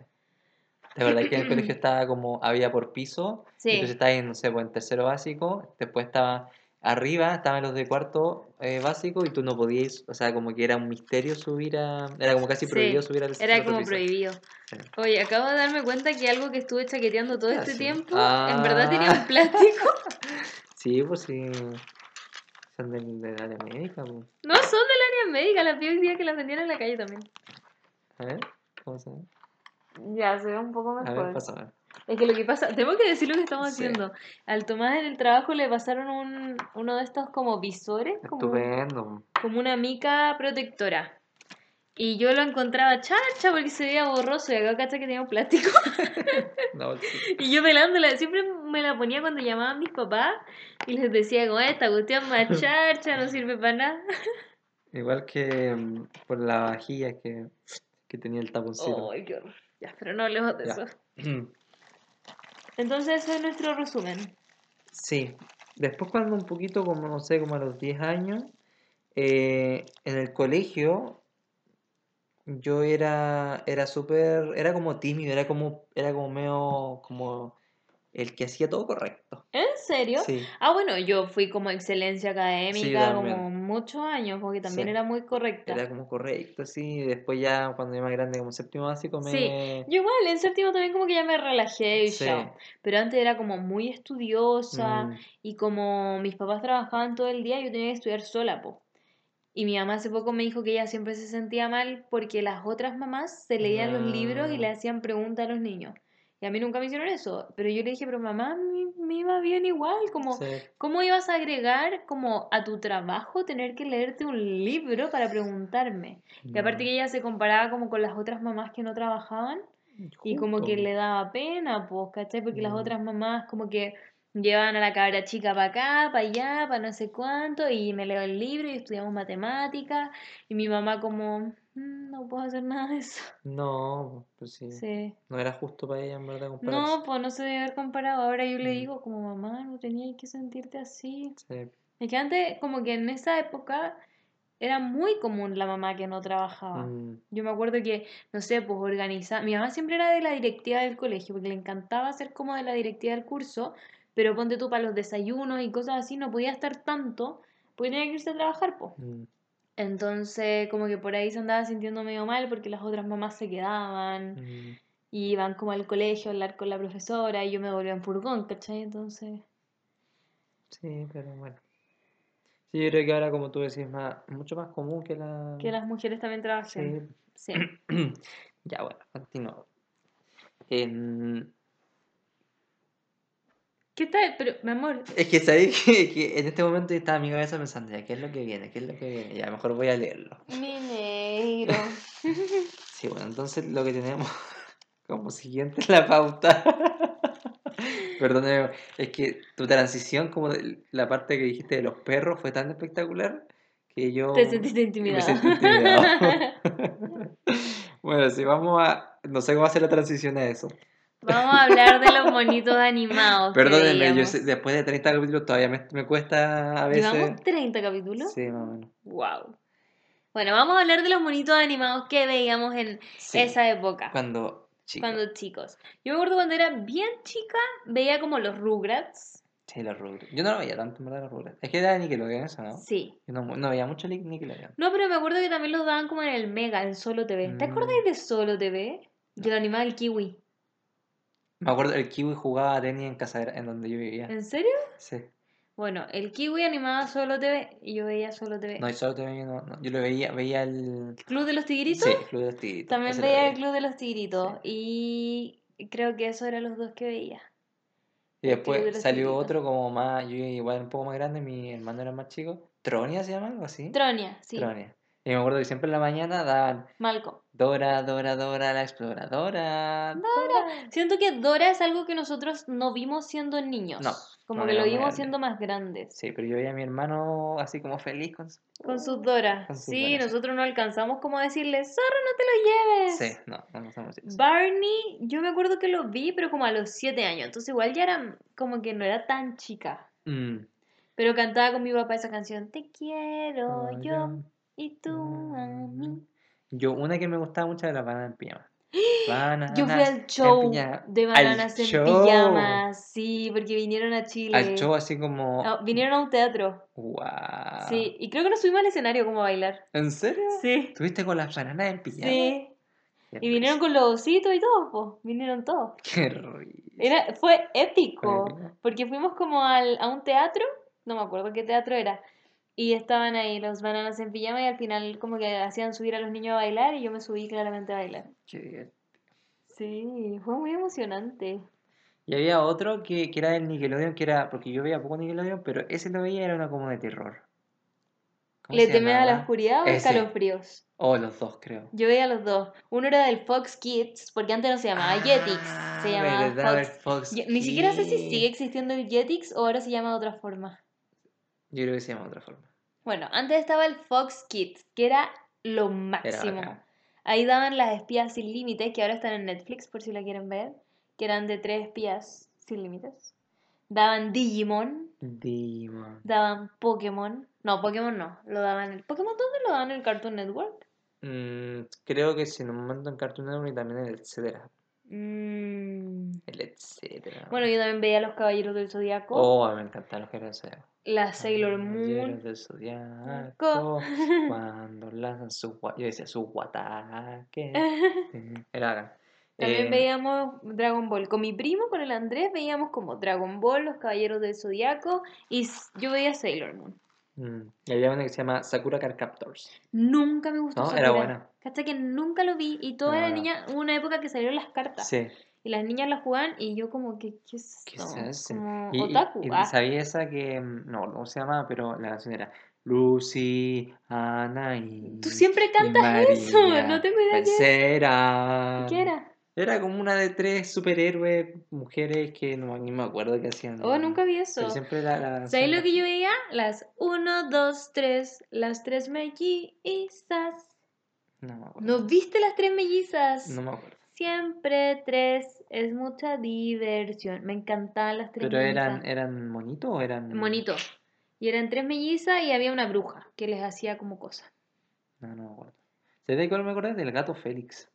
¿Te acordás que en el colegio estaba como, había por piso? Y Sí. entonces estabas en, no sé, pues, en tercero básico, después estaba arriba estaban los de cuarto eh, básico y tú no podías, o sea, como que era un misterio subir a... Era como casi Sí, prohibido subir al Era como piso. prohibido. Sí. Oye, acabo de darme cuenta que algo que estuve chaqueteando todo ¿Qué este tiempo, en verdad tenía Ah. un plástico. Sí, pues sí. Son del, del área médica, pues. No son del área médica, las vi hoy día que las vendían en la calle también. A ver, ¿cómo se ve? Ya, se ve un poco A mejor. ver, pásame. Es que lo que pasa, tengo que decir lo que estamos Sí. haciendo. Al Tomás en el trabajo le pasaron un, uno de estos como visores, como, Estupendo. como una mica protectora. Y yo lo encontraba charcha porque se veía borroso y acá cacha que tenía un plástico. No, sí. Y yo pelándola, siempre me la ponía cuando llamaban mis papás y les decía como esta cuestión más charcha, no sirve para nada. Igual que mm, por la vajilla que, que tenía el taponcito. Ay, qué horror. Ya, pero no hablemos de Ya. eso. Entonces ese es nuestro resumen. Sí. Después cuando un poquito, como no sé, como a los 10 años, eh, en el colegio yo era, era súper, era como tímido, era como, era como medio, como el que hacía todo correcto. ¿En serio? Sí, Ah, bueno, yo fui como excelencia académica como muchos años, porque también Sí. era muy correcta. era como correcto, sí. y Después ya, cuando ya más grande, como séptimo básico, me... Sí, Yo igual, en séptimo también como que ya me relajé y ya. Pero antes era como muy estudiosa Mm, y como mis papás trabajaban todo el día, yo tenía que estudiar sola, po. Y mi mamá hace poco me dijo que ella siempre se sentía mal porque las otras mamás se leían los libros y le Ah. hacían preguntas a los niños. Y a mí nunca me hicieron eso. Pero yo le dije, pero mamá, me, me iba bien igual. Como, sí. ¿cómo ibas a agregar como a tu trabajo tener que leerte un libro para preguntarme? Y aparte que ella se comparaba como con las otras mamás que no trabajaban y como que le daba pena, pues, ¿cachai? Porque las Mm. otras mamás como que llevaban a la cabra chica para acá, para allá, para no sé cuánto, y me leo el libro y estudiamos matemáticas, y mi mamá como, "Mm, no puedo hacer nada de eso. No, pues sí. Sí. No era justo para ella, en verdad. No, pues no se debe haber comparado. Ahora yo le Mm. digo como, mamá, no tenías que sentirte así. Sí. Es que antes, como que en esa época, era muy común la mamá que no trabajaba. Mm, Yo me acuerdo que, no sé, pues organizar. Mi mamá siempre era de la directiva del colegio, porque le encantaba ser como de la directiva del curso, pero ponte tú para los desayunos y cosas así, no podía estar tanto, porque tenía que irse a trabajar, pues. mm, Entonces, como que por ahí se andaba sintiendo medio mal porque las otras mamás se quedaban mm. y iban como al colegio a hablar con la profesora y yo me volvía en furgón, ¿cachai? Entonces, Sí, pero bueno. Sí, yo creo que ahora, como tú decís, es más, mucho más común que la... que las mujeres también trabajen. Sí. Sí. Ya, bueno, continuamos. En- ¿Qué tal? Pero, mi amor, Es que sabéis que, que en este momento estaba mi cabeza pensando, ya, ¿qué es lo que viene? ¿Qué es lo que viene? Ya, mejor voy a leerlo. mi negro. Sí, bueno, entonces lo que tenemos como siguiente es la pauta. Perdóname, es que tu transición, como de la parte que dijiste de los perros, fue tan espectacular que yo Te sentiste me intimidada. sentí intimidado. bueno, si vamos a... No sé cómo hacer la transición a eso. Vamos a hablar de los monitos animados. Perdónenme, yo sé- después de 30 capítulos todavía me, me cuesta a veces... ¿Llevamos 30 capítulos? Sí, más o menos. Wow. Bueno, vamos a hablar de los monitos animados que veíamos en Sí, esa época. Cuando chico. Cuando chicos. Yo me acuerdo cuando era bien chica, veía como los Rugrats. Sí, los Rugrats. Yo no lo veía tanto en verdad los Rugrats. Es que era de Nickelodeon eso, ¿no? Sí. Yo no, no veía mucho Nic- Nickelodeon. No, pero me acuerdo que también los daban como en el Mega, en Solo TV. ¿Te Mm. acuerdas de Solo TV? Que lo animaba el Kiwi. Me acuerdo el Kiwi jugaba tenis en casa en donde yo vivía. ¿En serio? Sí. Bueno, el Kiwi animaba Solo TV y yo veía Solo TV. No, y solo te veía, no, no. Yo lo veía, veía el... ¿Club de los Tigritos? Sí, el Club de los Tigritos. También veía el Club de los Tigritos. Y creo que esos eran los dos que veía. Y de después salió Tigritos. otro como más, yo igual un poco más grande, mi hermano era más chico. Tronia se llama algo así. Tronia, sí. Tronia. Y me acuerdo que siempre en la mañana daban Malcolm. Dora, Dora, Dora, la exploradora. Siento que Dora es algo que nosotros no vimos siendo niños. No, Como no, que lo vimos grande. siendo más grandes. Sí, pero yo veía a mi hermano así como feliz con su... Con sus Dora. Con sus sí, Dora, nosotros no alcanzamos como a decirle, zorro, no te lo lleves. Sí, no, no hemos eso. Barney, yo me acuerdo que lo vi, pero como a los 7 años. Entonces igual ya era como que no era tan chica. Mm. Pero cantaba con mi papá esa canción. Te quiero Oh, yo y tú a mí. Yo, una que me gustaba mucho era la banana en pijama. Bananas Yo fui al show pijama. de bananas en show. pijamas, sí, porque vinieron a Chile. Al show así como. No, vinieron a un teatro, ¡Wow! sí, y creo que nos subimos al escenario como a bailar. ¿En serio? Sí, ¿Estuviste con las bananas en pijama? sí. Qué Y vinieron con los ositos y todo, pues, vinieron todos. Qué risa. Era, fue épico, Fue épico. porque fuimos como al, a un teatro, no me acuerdo qué teatro era, y estaban ahí los bananas en pijama y al final como que hacían subir a los niños a bailar y yo me subí claramente a bailar. Qué. Sí, fue muy emocionante. Y había otro que, que era del Nickelodeon, que era, porque yo veía poco Nickelodeon, pero ese lo veía era una como de terror. ¿Cómo ¿Le temes a la oscuridad o Ese. escalofríos? Oh, los dos, creo. Yo veía los dos. Uno era del Fox Kids, porque antes no se llamaba Jetix, Ah, se llamaba Fox. Fox Yo- ni siquiera sé si sigue existiendo el Jetix o ahora se llama de otra forma. Yo creo que se llama de otra forma. Bueno, antes estaba el Fox Kids, que era lo máximo. Ahí daban las espías sin límites, que ahora están en Netflix por si la quieren ver, que eran de tres espías sin límites. Daban Digimon, Demon. daban Pokémon. No, Pokémon no, lo daban el Pokémon ¿dónde lo daban en el Cartoon Network? Mm, creo que si en un momento en Cartoon Network y también en el etcétera. Mm. El etcétera. Bueno, yo también veía Los Caballeros del Zodiaco, Oh, me encantan los Caballeros del Zodiaco. La Sailor Caballeros Moon. del Zodiaco, cuando lanzan su yo decía su guataque. Era. También Eh, veíamos Dragon Ball. Con mi primo, con el Andrés, veíamos como Dragon Ball, Los Caballeros del Zodiaco y yo veía Sailor Moon. mm, y había una que se llama Sakura Card Captors. Nunca me gustó No, Sakura. era buena. Hasta que nunca lo vi y toda la niña, hubo una época que salieron las cartas Sí. Y las niñas las jugaban y yo como que, ¿qué es ¿Qué esto? se hace? Como Y, otaku. y ah. sabía esa que, mm, no, ¿cómo se llama? Pero la canción era Lucy, Ana y. Tú siempre cantas eso, no tengo idea qué es. vencerán. ¿Qué era? Era como una de tres superhéroes, mujeres que no ni me acuerdo qué hacían. Oh, nunca vi eso. Pero siempre la, la ¿Sabes lo era- que yo veía? Las 1, 2, 3, las tres mellizas. No me acuerdo. ¿No viste las tres mellizas? No me acuerdo. Siempre tres es mucha diversión. Me encantaban las tres Pero eran, mellizas. eran monitos o eran. Monito. Y eran tres mellizas y había una bruja que les hacía como cosas. No, no me acuerdo. ¿Sabes de cuál me acordé? Del gato Félix.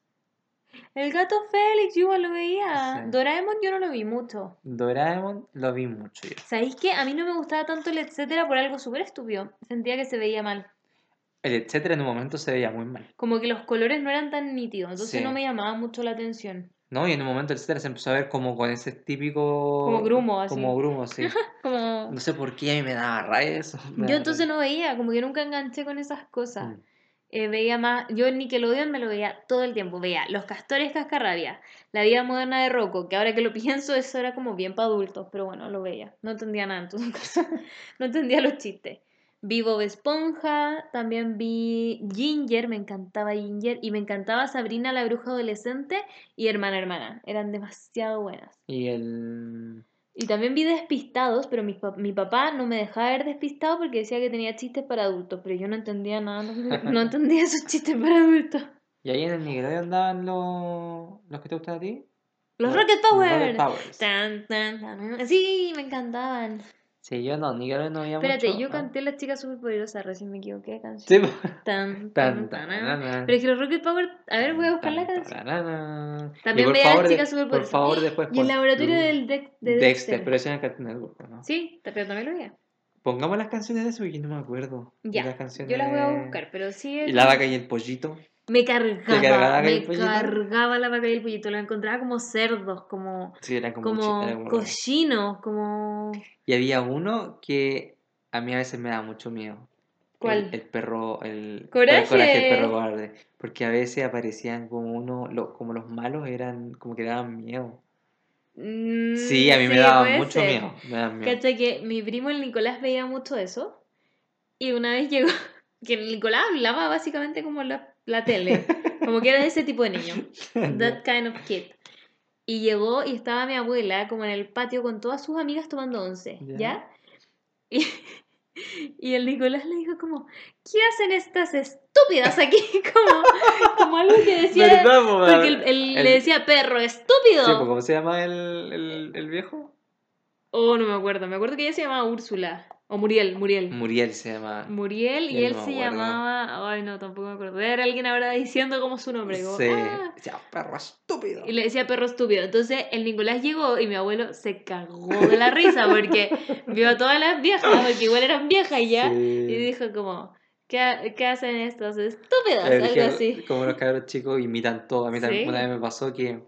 El gato Félix, yo igual lo veía. Sí. Doraemon yo no lo vi mucho. Doraemon lo vi mucho yo. ¿Sabéis qué? A mí no me gustaba tanto el etcétera por algo súper estúpido. Sentía que se veía mal. El etcétera en un momento se veía muy mal. Como que los colores no eran tan nítidos. Entonces Sí. no me llamaba mucho la atención. ¿No? Y en un momento el etcétera se empezó a ver como con ese típico. Como grumo, así. Como grumo, sí. Como... No sé por qué a mí me daba rabia eso. Yo entonces no veía, como que nunca enganché con esas cosas. Mm. Eh, veía más, yo en Nickelodeon me lo veía todo el tiempo, veía Los Castores Cascarrabia, La vida moderna de Rocco, que ahora que lo pienso eso era como bien para adultos, pero bueno, lo veía, no entendía nada en todo caso, no entendía los chistes. Vi Bob Esponja, también vi Ginger, me encantaba Ginger, y me encantaba Sabrina la bruja adolescente y Hermana Hermana, eran demasiado buenas. Y el. Y también vi Despistados, pero mi, mi papá no me dejaba ver Despistado porque decía que tenía chistes para adultos, pero yo no entendía nada, no, no entendía esos chistes para adultos. Y ahí en el Nickelodeon andaban los. los que te gustan a ti. Los Los- Rocket los Power. Rocket Powers. Tan, tan, tan. Sí, me encantaban. Sí, yo no, Nickelodeon no veía Espérate, mucho. yo ¿no? canté La chica superpoderosa, recién me equivoqué de canción. Sí. Tan, Tan, tan, tan. Pero es que los Rocket Power, a ver, voy a buscar la canción. También veía La chica de- superpoderosa. Por favor, después. Y el laboratorio del Dex- de Dexter, Dexter. pero era en Cartoon Network, ¿no? Sí, pero también lo veía. Pongamos las canciones de eso porque no me acuerdo. de Ya, las canciones yo las voy a de- buscar, pero sí. Y la vaca y el pollito. Me cargaba, cargaba la vaca y me pollito? cargaba la vaca y el pollito. Lo encontraba como cerdos, como, Sí, eran como, como, eran como cochinos, como... Y había uno que a mí a veces me da mucho miedo. ¿Cuál? El, el perro, el ¡Coraje! el coraje perro cobarde. Porque a veces aparecían como uno, lo- como los malos eran, como que daban miedo. Mm, Sí, a mí me sí, daba puede mucho ser. miedo. Me daban miedo. Cacha que mi primo el Nicolás veía mucho eso. Y una vez llegó, que el Nicolás hablaba básicamente como la, la tele. Como que era ese tipo de niño. That kind of kid. Y llegó y estaba mi abuela como en el patio con todas sus amigas tomando once, Ya. ¿ya? Y, y el Nicolás le dijo como, ¿qué hacen estas estúpidas aquí? Como, como algo que decía... Porque él, él El- le decía, perro, estúpido. Sí, ¿cómo se llama el, el, el viejo? Oh, no me acuerdo. Me acuerdo que ella se llamaba Úrsula. O Muriel, Muriel. Muriel se llama. Muriel y él no se llamaba. Ay, no, tampoco me acuerdo. Era alguien ahora diciendo como su nombre. como, Sí. "Ah". Decía, perro estúpido. Y le decía perro estúpido. Entonces el Nicolás llegó y mi abuelo se cagó de la risa porque vio a todas las viejas, porque igual eran viejas ya. Sí. Y dijo como, ¿qué, qué hacen estos estúpidos? Eh, Algo así. Como los cabros chicos imitan todo. A mí también Sí. una vez me pasó que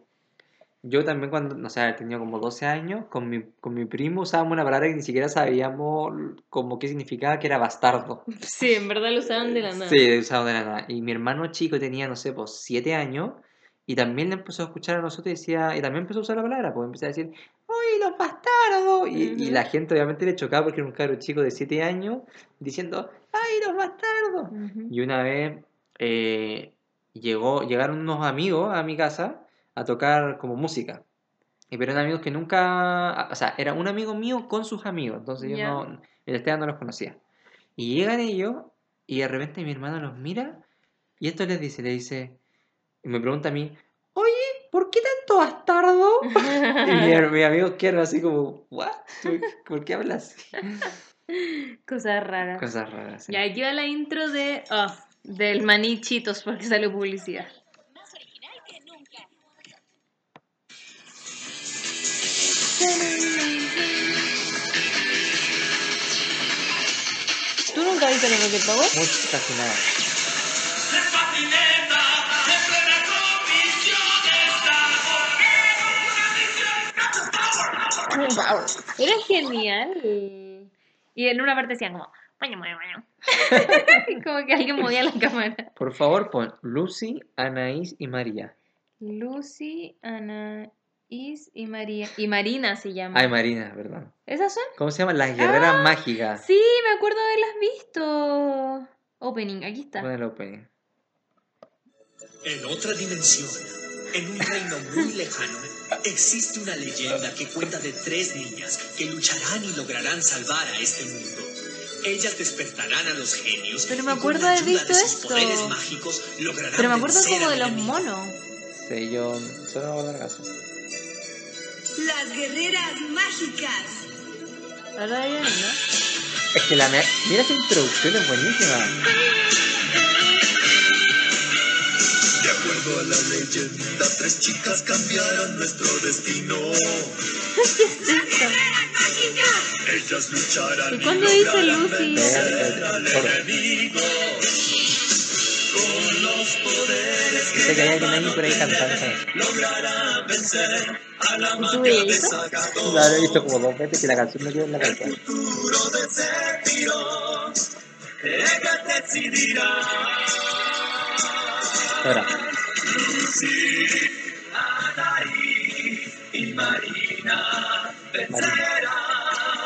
yo también cuando, no sé, tenía como 12 años, con mi, con mi primo usábamos una palabra que ni siquiera sabíamos como qué significaba, que era bastardo. Sí, en verdad lo usaban de la nada. Sí, usado de la nada. Y mi hermano chico tenía, no sé, pues 7 años y también le empezó a escuchar a nosotros y decía, y también empezó a usar la palabra, pues empezó a decir, ¡Uy, los bastardos! Y, la gente obviamente le chocaba porque era un cabro chico de 7 años diciendo, ¡ay, los bastardos! Ujú. Y una vez eh, llegó, llegaron unos amigos a mi casa a tocar como música. Y pero eran amigos que nunca, o sea, era un amigo mío con sus amigos, entonces yo Ya. no, el Esteban no los conocía. Y llegan ellos y de repente mi hermano los mira y esto les dice, le dice, y me pregunta a mí, oye, ¿por qué tanto bastardo? Y mi, mi amigo quedaron así como, ¿what? ¿Por qué hablas así? Cosas raras. Cosas raras. sí. Y aquí va la intro de. ah, del maní Chitos porque salió publicidad. ¿Tú nunca viste los Rocket Power? Mucho, casi nada. Era genial. Y en una parte decían como. "Baño, baño, baño". como que alguien movía la cámara. Por favor, pon Lucy, Anaís y María. Lucy, Anaís y María. Y Marina se llama. Ay, Marina, perdón. ¿Esas son? ¿Cómo se llaman? Las guerreras mágicas. Sí, me acuerdo de haberlas visto. Opening, aquí está. Pon el opening. En otra dimensión, en un reino muy lejano, existe una leyenda que cuenta de tres niñas que lucharán y lograrán salvar a este mundo. Ellas despertarán a los genios Pero me acuerdo haber ayuda visto de sus esto. poderes mágicos lograrán Pero me acuerdo como de los monos. Sí, yo solo hago la casa. Las guerreras mágicas. Ahora una, ¿no? Es que la me- mira esa introducción es buenísima. De acuerdo a la leyenda, tres chicas cambiarán nuestro destino. Ellas lucharán ¿Y cuándo dice Lucy? Sé que hay alguien ahí por ahí cantando. ¿Y tú veías eso? La he visto como dos veces y la canción me quedó en la cabeza. Ahora, Marina.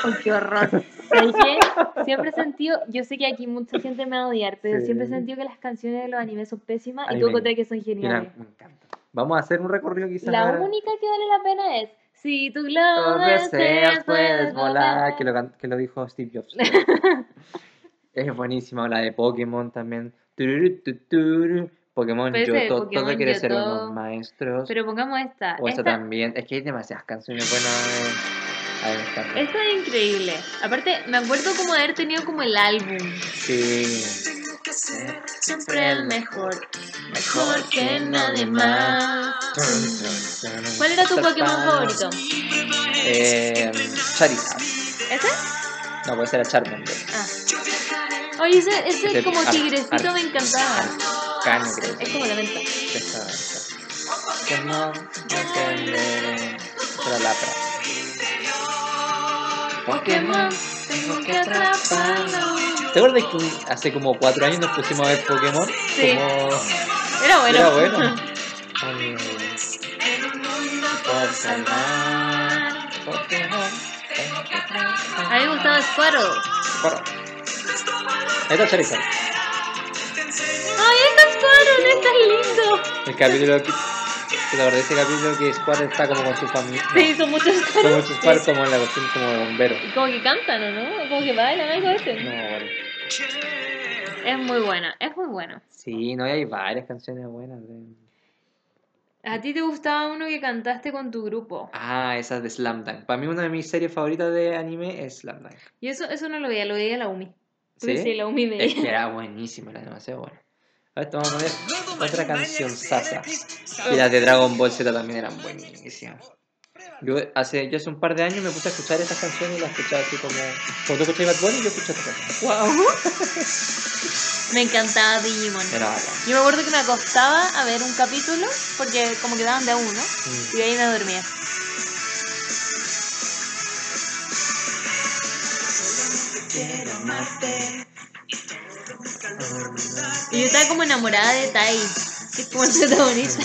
¡Ay, qué horror! ¿Sabes qué? Siempre he sentido, yo sé que aquí mucha gente me va a odiar, pero Sí. siempre he sentido que las canciones de los animes son pésimas y tú encontrás que son Mira, geniales. me encanta. Vamos a hacer un recorrido quizás. La ahora. única que vale la pena es Si tú lo deseas, puedes volar. Que lo, que lo dijo Steve Jobs. es buenísima. La de Pokémon también. Tururu. Pokémon Pero de Yoto. Pokémon todo quiere ser unos maestros. Pero pongamos esta. o esta esta, también. Es que hay demasiadas canciones buenas. A esta es increíble. Aparte, me acuerdo como de haber tenido como el álbum. Sí. Siempre el mejor. Mejor que nadie más. ¿Cuál era tu Pokémon favorito? Eh, Charizard. ¿Ese? No, pues era Charmander. Ah. Oye, ese, ese Ese como tigrecito me encantaba. Arcano, creo. Es como la menta. Esa, esa. Pokémon, Pokémon, era Lapra. Pokémon, tengo que atraparlo. ¿Te acuerdas que hace como cuatro años nos pusimos a ver Pokémon? Sí. Como... Era bueno. Era bueno. Pokémon. A mí me gustaba Squirtle. Corre. Ahí está Charizard. ¡Ay, está Squirtle! ¡Está lindo! El capítulo que... ¿Te acuerdas de ese capítulo que Square está como con su familia? Sí, son muchos Son Squirtle. muchos Square como en la cuestión como de bombero. Y como que cantan, ¿o no? Como que bailan algo de este. No, bueno. Es muy buena, es muy bueno. Sí, no, y hay varias canciones buenas. de- A ti te gustaba uno que cantaste con tu grupo. Ah, esa de Slam Dunk. Para mí una de mis series favoritas de anime es Slam Dunk. Y eso, eso no lo veía, lo veía la Umi. ¿Sí? sí, la Umi Es que veía. era buenísima, era demasiado buena. A ver, te vamos a poner otra canción, Sasa. Y las de Dragon Ball Z también eran buenísimas. Yo hace, yo hace un par de años me puse a escuchar esas canciones y las escuchaba así como... Cuando tú escuchabas Bad Bunny, yo escuchaba esta canción. Wow. Me encantaba Digimon. Era bacán. Yo me acuerdo que me acostaba a ver un capítulo, porque como que daban de a uno, Mm. y ahí me dormía. Y yo estaba como enamorada de Tai, que es como el protagonista.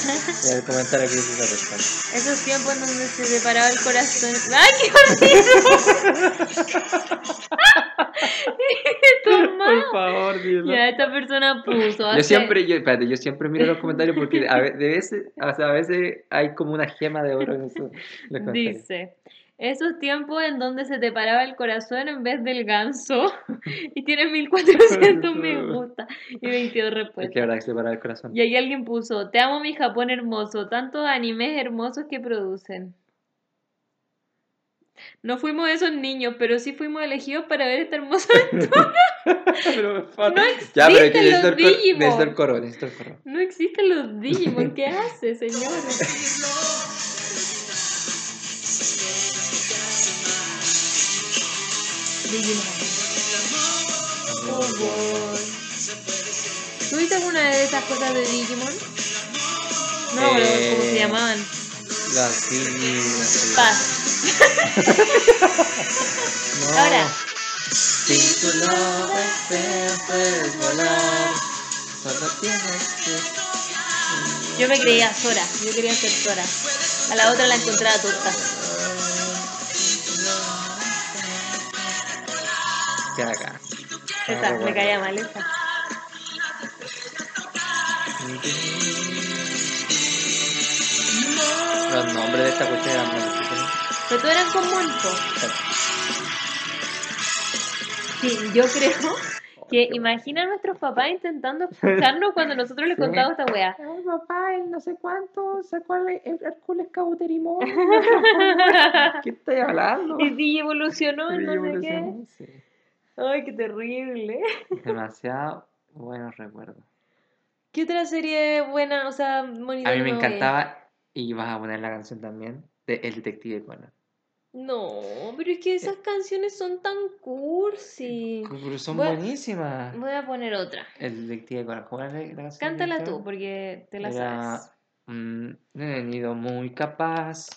Y el comentario que dice esa persona. Esos tiempos en donde se separaba el corazón. ¡Ay, qué horrible! Toma. Por favor, dilo. Ya, esta persona puso. Yo hace- siempre, yo, espérate, yo siempre miro los comentarios porque a, veces, a veces hay como una gema de oro en esos los comentarios. Dice, esos tiempos en donde se te paraba el corazón en vez del ganso y tiene 1400 me gusta y 22 Es que respuestas. verdad que se para el corazón. Y ahí alguien puso, te amo mi Japón hermoso, tantos animes hermosos que producen. No fuimos esos niños, pero sí fuimos elegidos para ver esta hermosa aventura. pero. No ya, pero existen necesito los Digimon. necesito el coro, necesito el coro. No existen los Digimon, ¿qué hace, señores? Digimon. Oh boy. ¿Tuviste alguna de esas cosas de Digimon? No, acuerdo cómo se Eh, llamaban. Las Digimon. Paz. No. Ahora. Si tu deseas, puedes volar. Solo tienes que. Yo me creía Sora, yo quería ser Sora. A la otra la encontraba torta. ¿Qué acá? Esa, me caía mal esa. Los nombres de esta cuestión eran muy difíciles. Pero todos eran con Monto. Sí, yo creo que imagina a nuestros papás intentando escucharnos cuando nosotros les contamos esta wea. Ay, papá, el no sé cuánto sacó el Hércules Cauterimón. ¿Qué estás hablando? Y sí, evolucionó, Sí, no sé qué. sí. Ay, qué terrible. Demasiado buenos recuerdos. ¿Qué otra serie buena? O sea, bonita A mí me encantaba, y vas a poner la canción también, de El Detective Conan. No, pero es que esas canciones son tan cursi. Pero son Voy a- buenísimas. Voy a poner otra. El Detective Conan. ¿Cómo era la la canción? Cántala tú, porque te la Era sabes. un nido muy capaz,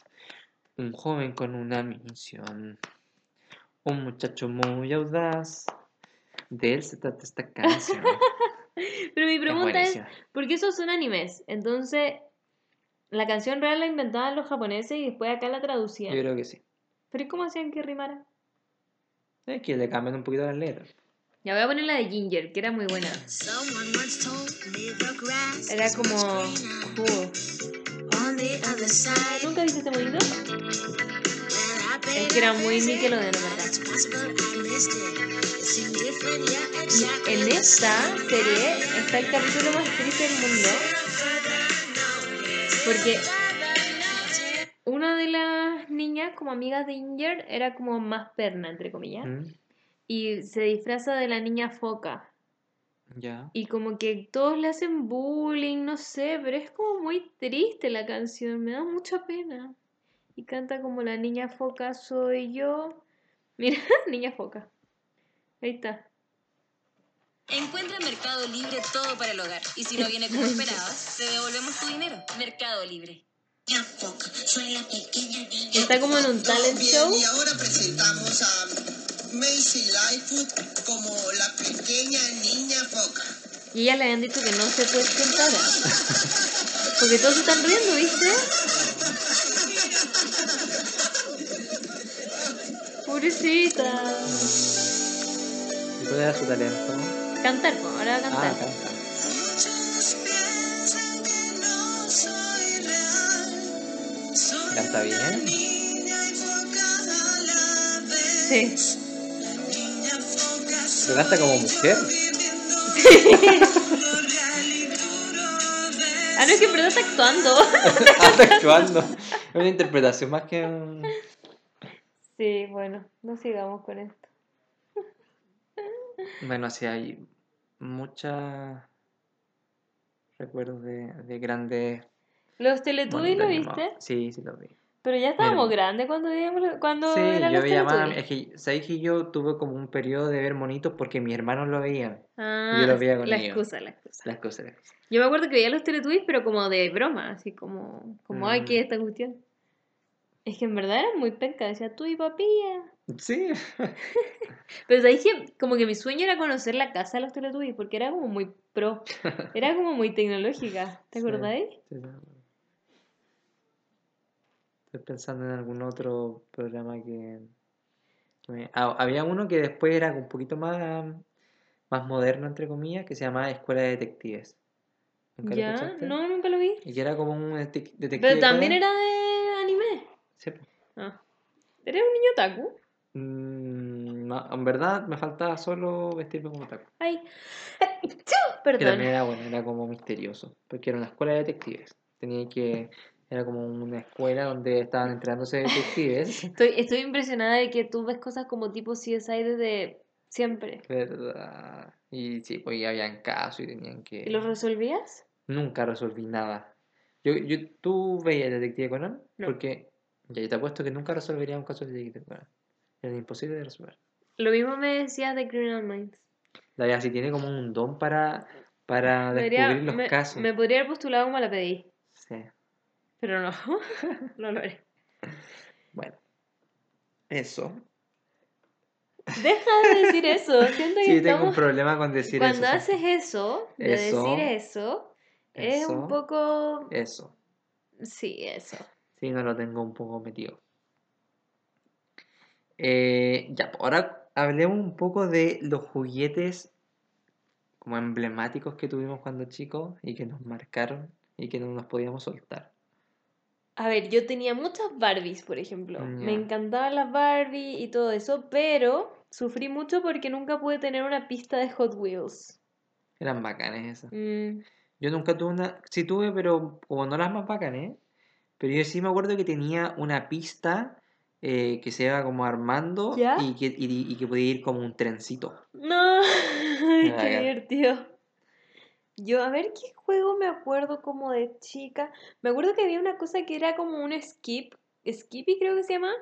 un joven con una misión, un muchacho muy audaz. De él se trata esta canción. Pero mi Es pregunta es, buenísima. ¿por qué esos son animes? Entonces, la canción real la inventaban los japoneses y después acá la Yo traducían. creo que sí. ¿Pero ¿y cómo hacían que rimara? Es que le cambian un poquito las letras. Ya voy a poner la de Ginger, que era muy buena. Era como. ¿Nunca viste este monito? Es que era muy Nickelodeon, verdad. yeah, Y en esta serie está el capítulo más triste del mundo. Porque una de las niñas, como amigas de Ginger, era como más perna, entre comillas. ¿Mm? Y se disfraza de la niña foca. Ya. Y como que todos le hacen bullying, no sé, pero es como muy triste la canción, me da mucha pena. Y canta como la niña foca soy yo. Mira, niña foca. Ahí está. Encuentra en Mercado Libre todo para el hogar. Y si no viene como esperabas, te devolvemos tu dinero. Mercado Libre. Está como en un talent show. Y ahora presentamos a Macy Lightfoot como la pequeña niña foca. Y ella le habían dicho que no se presentara. Porque todos están riendo, ¿viste? Pobrecita. ¿Y cuál era su talento? Cantar, pues, ahora va a Ah, cantar. canta. ¿Canta bien? Sí. Pero canta como mujer. Ah, no, es que en verdad está actuando. Está actuando. Es una interpretación más que un... Sí, bueno, no sigamos con esto. Bueno, sí, hay muchos recuerdos de, de grandes... ¿Los Teletubbies lo viste? Sí, sí lo vi. Pero ya estábamos Mira. grandes cuando veíamos lo- cuando Sí, eran yo los veía más... Es que, ¿sabéis que yo tuve como un periodo de ver monitos porque mis hermanos lo veían? Ah, yo los veía con la ellos. excusa, la excusa. Las cosas. las cosas. Yo me acuerdo que veía los Teletubbies, pero como de broma, así como, como ay, Mm. ¿qué es esta cuestión? Es que en verdad era muy penca, decía tú y papilla. Sí. Pero sabéis que como que mi sueño era conocer la casa de los Teletubbies, porque era como muy pro, era como muy tecnológica, ¿te Sí. acordáis? Sí. Estoy pensando en algún otro programa que... que me- ah, había uno que después era un poquito más, más moderno, entre comillas, que se llamaba Escuela de Detectives. ¿Nunca lo Ya, cachaste? no, nunca lo vi. Y que era como un detec- detective. Pero también era de. Ah. ¿Eres un niño otaku? Mm, no, en verdad me faltaba solo vestirme como taco. Ay. Que Perdón. también era bueno, era como misterioso. Porque era una escuela de detectives. Tenía que. Era como una escuela donde estaban entrenándose detectives. Estoy, estoy impresionada de que tú ves cosas como tipo CSI desde siempre. ¿Verdad? Y sí, pues ya habían casos y tenían que. ¿Y los resolvías? Nunca resolví nada. Yo, yo, ¿Tú veías Detective Conan? No. Porque ya yo te apuesto que nunca resolvería un caso de Conan. Era imposible de resolver. Lo mismo me decías de Criminal Minds. La verdad, si tiene como un don para, para Debería- descubrir los me, casos. me podría haber postulado como la pedí, Sí. pero no, no lo haré. Bueno. Eso. Deja de decir eso, siento que Sí, tengo un problema con decir Cuando eso. haces eso, de Eso, decir eso, es un poco... Eso. Sí, eso. Sí, no lo tengo un poco metido. Eh, ya, pues, ahora hablemos un poco de los juguetes como emblemáticos que tuvimos cuando chicos y que nos marcaron y que no nos podíamos soltar. A ver, yo tenía muchas Barbies, por ejemplo. Me Ya. encantaban las Barbie y todo eso, pero sufrí mucho porque nunca pude tener una pista de Hot Wheels. Eran bacanes esas. Mm, Yo nunca tuve una, sí tuve, pero como no las más bacanes, pero yo sí me acuerdo que tenía una pista eh, que se iba como armando ¿Ya? y que, y, y que podía ir como un trencito. No, qué divertido. Yo, a ver qué juego me acuerdo como de chica. Me acuerdo que había una cosa que era como un skip, Skippy creo que se llama,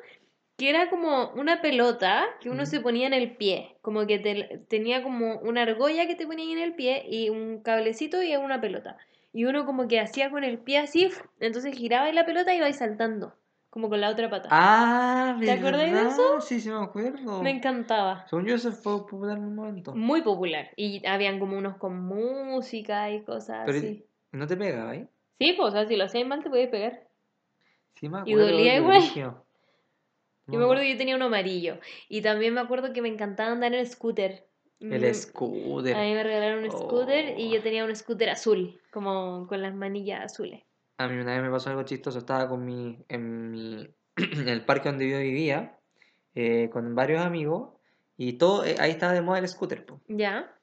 que era como una pelota que uno se ponía en el pie, como que te- tenía como una argolla que te ponía en el pie y un cablecito y una pelota. Y uno como que hacía con el pie así, entonces giraba y la pelota y iba ahí saltando, como con la otra pata. Ah, ¿Te acordáis de eso? Sí, sí me acuerdo. Me encantaba. Según yo, eso fue popular en un momento. Muy popular. Y habían como unos con música y cosas Pero así. no te pegaba, ¿eh? Sí, pues, o sea, si lo hacías mal te podías pegar. Sí me Y acuerdo. dolía de igual. Yo me acuerdo que yo tenía uno amarillo. Y también me acuerdo que me encantaba andar en scooter. El scooter. A mí me regalaron un scooter y yo Oh. tenía un scooter azul, como con las manillas azules. A mí una vez me pasó algo chistoso. Estaba con mi, en mi, en el parque donde yo vivía, eh, con varios amigos, y todo, eh, ahí estaba de moda el scooter, po. ¿Ya?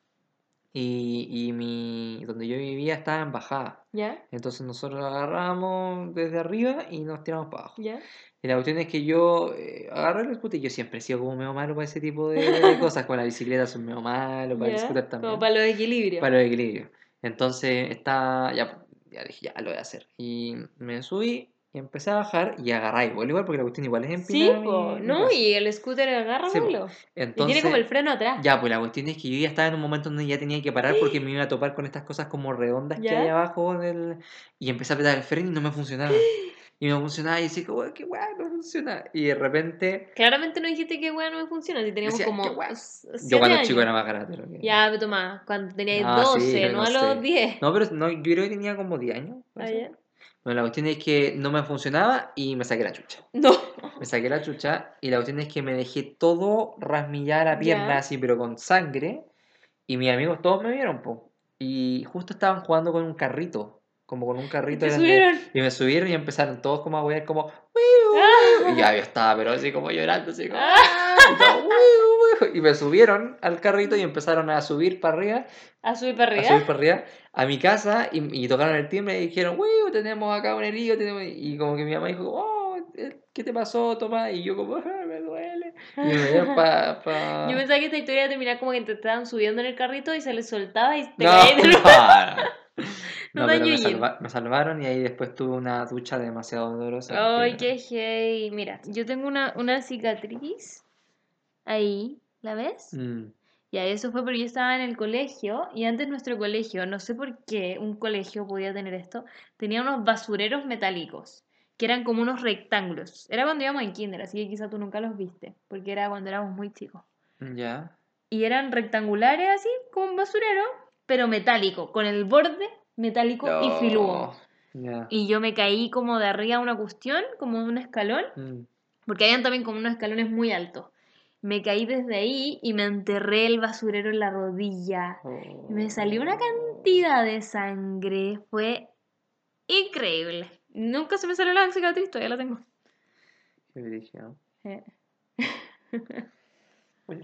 Y, y mi, donde yo vivía estaba en bajada. ¿Ya? Entonces nosotros agarramos desde arriba y nos tiramos para abajo. ¿Ya? Y la cuestión es que yo eh, agarré el scooter y yo siempre he sido como medio malo para ese tipo de, de cosas. Con la bicicleta soy medio malo, para el ¿Ya? scooter también. Como para los equilibrios. Para los equilibrios. Entonces estaba, ya, ya dije, ya lo voy a hacer. Y me subí y empecé a bajar y agarré igual, igual, porque la cuestión igual es Sí, empinada. mi- po, ¿no? Y el scooter agarra Sí, vuelo. Y Entonces, tiene como el freno atrás. ya, pues la cuestión es que yo ya estaba en un momento donde ya tenía que parar porque me iba a topar con estas cosas como redondas que ¿Ya? hay abajo del... Y empecé a apretar el freno y no me funcionaba. Y no funcionaba y decía, "Oh, qué guay, no funciona. Y de repente, Claramente no dijiste que weá no me funciona, si teníamos Decía, como "Qué weá". yo cuando chico era más grande. lo que- Ya, pero toma, cuando teníais Ah, sí, 12, yo no no a sé. los 10. No, pero no, yo creo que tenía como 10 años. Ah, ya. Bueno, la cuestión es que no me funcionaba y me saqué la chucha. No. Me saqué la chucha y la cuestión es que me dejé todo rasmillada la pierna así, pero con sangre. Y mis amigos todos me vieron, po. Y justo estaban jugando con un carrito. Como con un carrito. grande. subieron? Y me subieron y empezaron todos como a huear como... Ah. Y ya yo estaba, pero así como llorando, así como... Ah. Y todo. y me subieron al carrito y empezaron a subir para arriba, A subir para a arriba. subir para arriba, a mi casa y, y tocaron el timbre y dijeron, "Uy, tenemos acá un herido, tenemos... y como que mi mamá dijo, oh, eh, ¿qué te pasó, Tomás? Y yo como, "Ah, me duele. Y me dieron pa, pa... Yo pensaba que esta historia terminaba como que te estaban subiendo en el carrito y se les soltaba y te No, caías de no, no. Pero me, salva- me salvaron y ahí después tuve una ducha demasiado dolorosa. Ay, qué hey. Mira, yo tengo una, una cicatriz ahí, ¿la ves? Mm, Ya, eso fue porque yo estaba en el colegio y antes nuestro colegio, no sé por qué un colegio podía tener esto, tenía unos basureros metálicos, que eran como unos rectángulos. Era cuando íbamos en kinder, así que quizá tú nunca los viste, porque era cuando éramos muy chicos. Ya. Y eran rectangulares así, como un basurero, pero metálico, con el borde metálico y filudo. Ya. Y yo me caí como de arriba a una cuestión, como de un escalón, Mm. porque habían también como unos escalones muy altos. Me caí desde ahí y me enterré el basurero en la rodilla. Y me salió una cantidad de sangre. Fue increíble. Nunca se me salió la cicatriz, todavía la tengo. Qué brígido. Eh.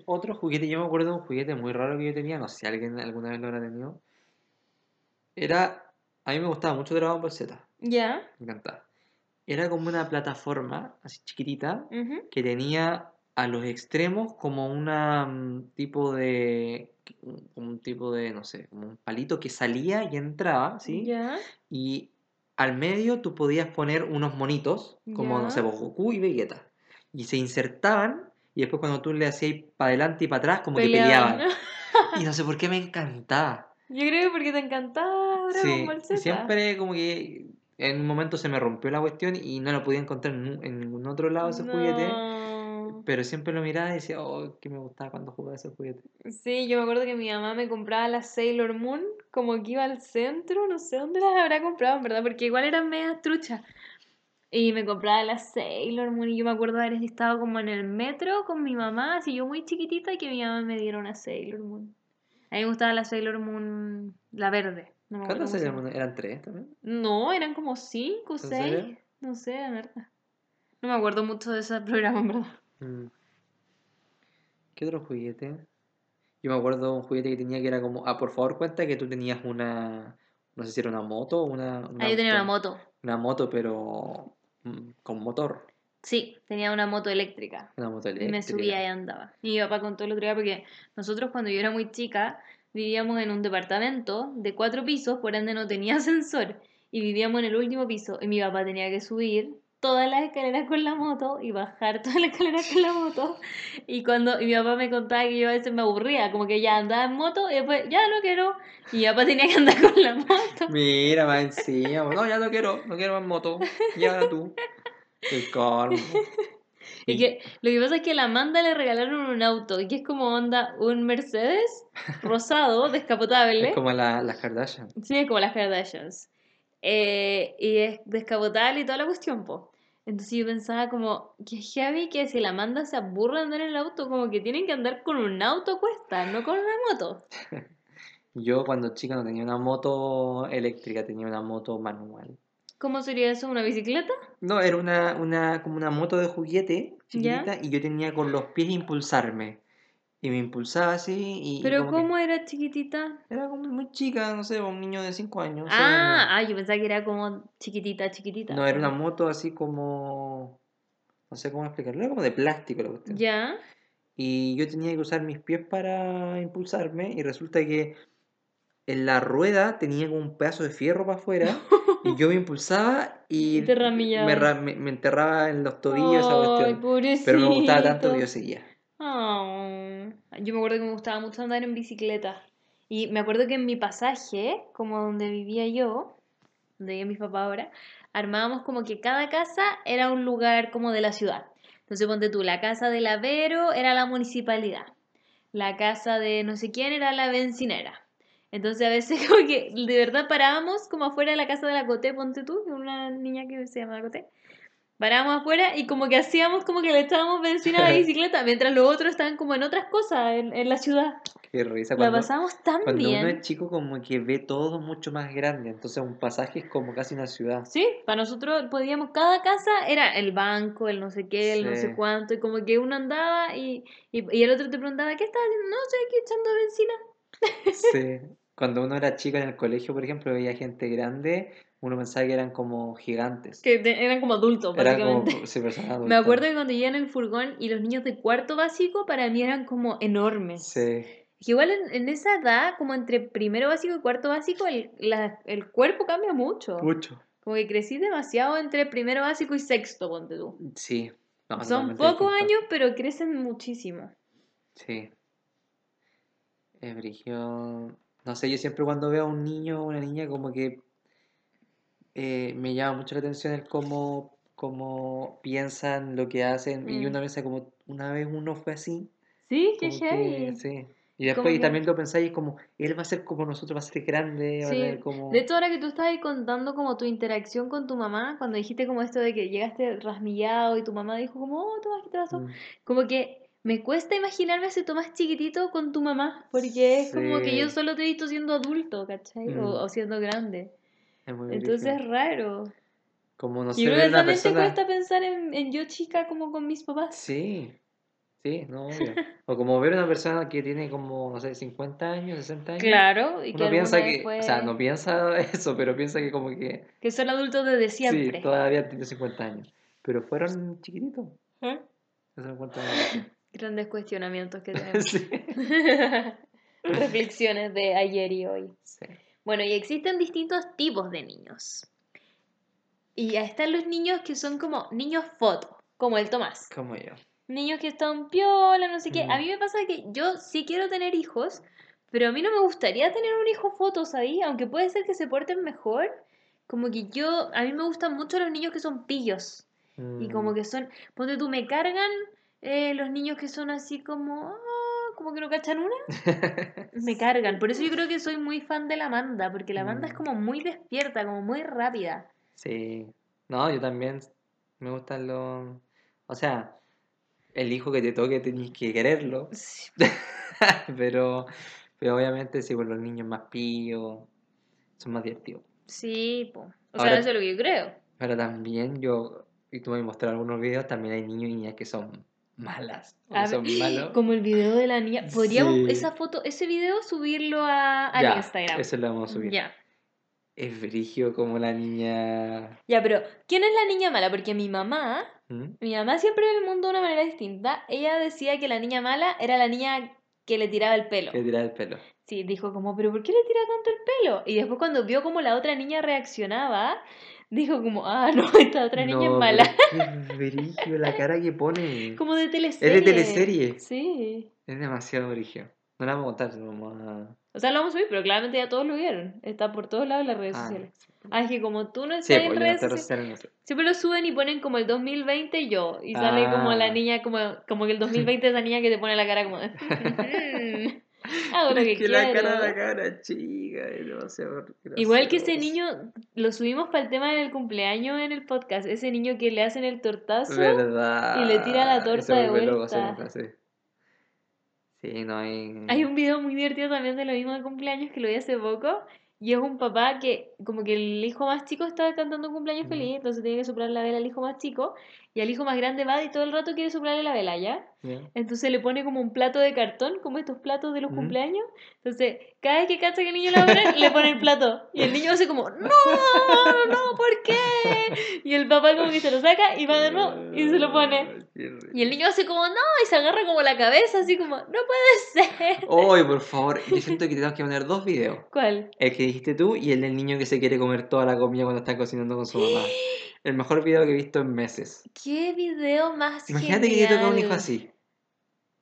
Otro juguete, yo me acuerdo de un juguete muy raro que yo tenía, no sé si alguien alguna vez lo habrá tenido. Era, a mí me gustaba mucho Dragon Ball Z, ¿Ya? me encantaba. Era como una plataforma, así chiquitita, que tenía a los extremos como una mm, tipo de, como un tipo de, no sé, como un palito que salía y entraba, ¿sí? Y al medio tú podías poner unos monitos, como, no sé, Goku y Vegeta. Y se insertaban, y después cuando tú le hacías para adelante y para atrás, como que Peleaban. Y no sé por qué me encantaba. Yo creo que porque te encantaba Sí, siempre como que en un momento se me rompió la cuestión y no lo podía encontrar en, ningún otro lado ese juguete. Pero siempre lo miraba y decía, oh, que me gustaba cuando jugaba ese juguete. Sí, yo me acuerdo que mi mamá me compraba las Sailor Moon, como que iba al centro, no sé dónde las habrá comprado, en verdad, porque igual eran medias truchas. Y me compraba las Sailor Moon y yo me acuerdo de haber estado como en el metro con mi mamá, así yo muy chiquitita, y que mi mamá me diera una Sailor Moon. A mí me gustaba la Sailor Moon, la verde. No ¿Cuántas series llama. eran? ¿Eran tres también? No, eran como cinco, ¿En seis. serio? No sé, la verdad. No me acuerdo mucho de ese programa, en verdad. Mm. ¿Qué otro juguete? Yo me acuerdo de un juguete que tenía que era como, ah, por favor cuenta que tú tenías una, no sé si era una moto o una, un Ah, yo tenía una moto. Una moto, pero mm, con motor. Sí, tenía una moto eléctrica. Una moto Y me eléctrica. subía y andaba. Y mi papá contó el otro día porque nosotros cuando yo era muy chica vivíamos en un departamento de cuatro pisos, por ende no tenía ascensor. Y vivíamos en el último piso y mi papá tenía que subir todas las escaleras con la moto y bajar todas las escaleras con la moto. Y cuando y mi papá me contaba que yo a veces me aburría, como que ya andaba en moto y después ya no quiero. Y mi papá tenía que andar con la moto. Mira, más encima. No, ya no quiero, no quiero más moto. Llévala tú. El colmo. Y que lo que pasa es que a la Amanda le regalaron un auto, y que es como onda un Mercedes rosado, descapotable. Es como la- las Kardashian. Sí, es como las Kardashians. Eh, y es descapotable y toda la cuestión, po. Entonces yo pensaba como, que heavy que si la Amanda se aburre de andar en el auto, como que tienen que andar con un auto a cuesta, no con una moto. Yo cuando chica no tenía una moto eléctrica, tenía una moto manual. ¿Cómo sería eso? ¿Una bicicleta? No, era una, una, como una moto de juguete ¿Ya? chiquitita y yo tenía con los pies impulsarme. Y me impulsaba así y... ¿Pero que- cómo era chiquitita? Era como muy chica, no sé, un niño de 5 años. Ah, ah, yo pensaba que era como chiquitita, chiquitita. No, era una moto así como... No sé cómo explicarlo, era como de plástico la cuestión. ¿Ya? Y yo tenía que usar mis pies para impulsarme y resulta que en la rueda tenía como un pedazo de fierro para afuera y yo me impulsaba y me, me- me enterraba en los tobillos esa Ay, cuestión. pobrecito. Pero me gustaba tanto que yo seguía. Yo me acuerdo que me gustaba mucho andar en bicicleta. Y me acuerdo que en mi pasaje, como donde vivía yo, donde vive mi papá ahora, armábamos como que cada casa era un lugar como de la ciudad. Entonces ponte tú, la casa del Avero era la municipalidad. La casa de no sé quién era la bencinera. Entonces a veces como que de verdad parábamos como afuera de la casa de la Coté, ponte tú, una niña que se llama Coté. Parábamos afuera y como que hacíamos como que le echábamos benzina a la bicicleta, mientras los otros estaban como en otras cosas en, en la ciudad. Qué risa. La Cuando, pasamos tan cuando uno bien. es chico como que ve todo mucho más grande, entonces un pasaje es como casi una ciudad. Sí, para nosotros podíamos, cada casa era el banco, el no sé qué, el no sé cuánto, y como que uno andaba y, y, y el otro te preguntaba, ¿qué estás haciendo? No, estoy aquí echando benzina. Sí. Cuando uno era chico en el colegio, por ejemplo, veía gente grande, uno pensaba que eran como gigantes. Que te- eran como adultos, Eran como sí, personas Me acuerdo que cuando llegué en el furgón y los niños de cuarto básico para mí eran como enormes. Sí, Que igual en, en esa edad, como entre primero básico y cuarto básico, el, la- el cuerpo cambia mucho. mucho. Como que crecí demasiado entre primero básico y sexto, ponte tú. Sí. No, Son pocos años, pero crecen muchísimo. Sí. Es. No sé, yo siempre cuando veo a un niño o una niña como que eh, me llama mucho la atención el cómo, cómo piensan, lo que hacen. Y Mm. una vez como una vez uno fue así. Sí, qué heavy. sí. Y después y también lo pensáis como, él va a ser como nosotros, va a ser grande, va a Sí. como... De hecho, ahora que tú estabas ahí contando como tu interacción con tu mamá, cuando dijiste como esto de que llegaste rasmillado y tu mamá dijo como, oh, Tomás, ¿qué te pasó? Mm, Como que me cuesta imaginarme ese Tomás chiquitito con tu mamá, porque es como que yo solo te he visto siendo adulto, ¿cachai? O, Mm. o siendo grande. es muy Entonces es raro. Como no que una también te persona... cuesta pensar en, en yo chica como con mis papás. Sí, sí, no, obvio. O como ver una persona que tiene como, no sé, 50 años, 60 años. Claro, y que Uno piensa alguna vez que, fue... o sea, no piensa eso, pero piensa que como que que son adultos desde siempre. sí, todavía tiene 50 años. Pero fueron chiquititos. ¿Eh? Se. Grandes cuestionamientos que tenemos. Reflexiones de ayer y hoy. Sí. Bueno, y existen distintos tipos de niños. Y están los niños que son como niños foto, como el Tomás. Como yo. Niños que están piola, no sé qué. A Mm. mí me pasa que yo sí quiero tener hijos, pero a mí no me gustaría tener un hijo foto, ¿sabí? Aunque puede ser que se porten mejor. Como que yo, a mí me gustan mucho los niños que son pillos. Y como Mm, que son, ponte tú, me cargan eh, los niños que son así como, como que no cachan una. Me cargan. Por eso yo creo que soy muy fan de la Amanda, porque la Amanda es Mm. como muy despierta, como muy rápida. Sí. No, yo también me gustan los... O sea, el hijo que te toque tenés que quererlo. Sí. Pero, pero obviamente sí, por los niños más pillos son más divertidos. Sí, po. O Ahora- sea, eso es lo que yo creo. Pero también yo, y tú me mostrado algunos videos, también hay niños y niñas que son malas. A son ver, malos. Como el video de la niña. Podríamos Sí. esa foto, ese video subirlo a, al Ya, Instagram. Eso lo vamos a subir. Ya. Es brigio como la niña. Ya, pero ¿quién es la niña mala? Porque mi mamá, ¿Mm? mi mamá siempre ve el mundo de una manera distinta. Ella decía que la niña mala era la niña que le tiraba el pelo. Que tira el pelo. Sí, dijo como, pero ¿por qué le tira tanto el pelo? Y después cuando vio como la otra niña reaccionaba, dijo como, ah, no, esta otra niña No, es mala. brigio la cara que pone. Como de Es teleserie. de teleserie. Sí. Es demasiado brigio. No la vamos a contar, vamos a. O sea, lo vamos a subir, pero claramente ya todos lo vieron. Está por todos lados en las redes Ah, sociales. sí. Ah, es que como tú no estás Sí, en pues no redes sociales, no sé. siempre lo suben y ponen como el 2020 y yo. Y sale como la Ah. niña, como, como que el 2020 esa niña que te pone la cara como... Hago lo Pero que la cara de la cara chica es demasiado Igual que ese niño, lo subimos para el tema del cumpleaños en el podcast, ese niño que le hacen el tortazo. ¿Verdad? y le tira la torta de loco, vuelta. sí. Sí, no hay. Hay un video muy divertido también de lo mismo de cumpleaños que lo vi hace poco. Y es un papá que, como que el hijo más chico está cantando un cumpleaños feliz, entonces tiene que soplar la vela al hijo más chico. Y al hijo más grande va y todo el rato quiere soplarle la vela, ¿ya? Ya. Entonces le pone como un plato de cartón, como estos platos de los Mm. cumpleaños. Entonces, cada vez que cacha que el niño la pone, le pone el plato. Y el niño hace como, ¡No! ¡No! ¿Por qué? Y el papá como que se lo saca y va de nuevo y se lo pone. Y el niño hace como, ¡No! Y se agarra como la cabeza, así como, ¡No puede ser! Oye, por favor, yo siento que te tenemos que poner dos videos. ¿Cuál? El que dijiste tú y el del niño que se quiere comer toda la comida cuando está cocinando con su mamá. El mejor video que he visto en meses. ¡Qué video más Imagínate que te toca un hijo así.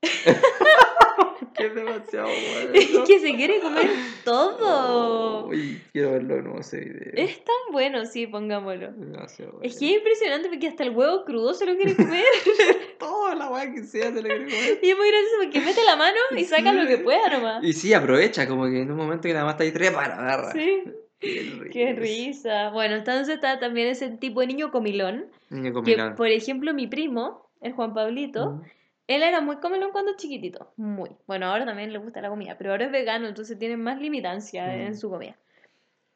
que es demasiado bueno. Es que se quiere comer todo. Uy, quiero verlo de nuevo ese video. Es tan bueno, sí, pongámoslo. Es demasiado Es bueno. que es impresionante porque hasta el huevo crudo se lo quiere comer. Toda la weá que sea se le quiere comer. Y es muy gracioso porque mete la mano y saca lo que pueda nomás. Y sí, aprovecha, como que en un momento que nada más está ahí trepa, la agarra. Sí, Qué, qué risa. Bueno, entonces está también ese tipo de niño comilón. Niño Que, comilón. por ejemplo, mi primo, el Juan Pablito. Él era muy comelón cuando chiquitito, muy. Bueno, ahora también le gusta la comida, pero ahora es vegano, entonces tiene más limitancia en su comida.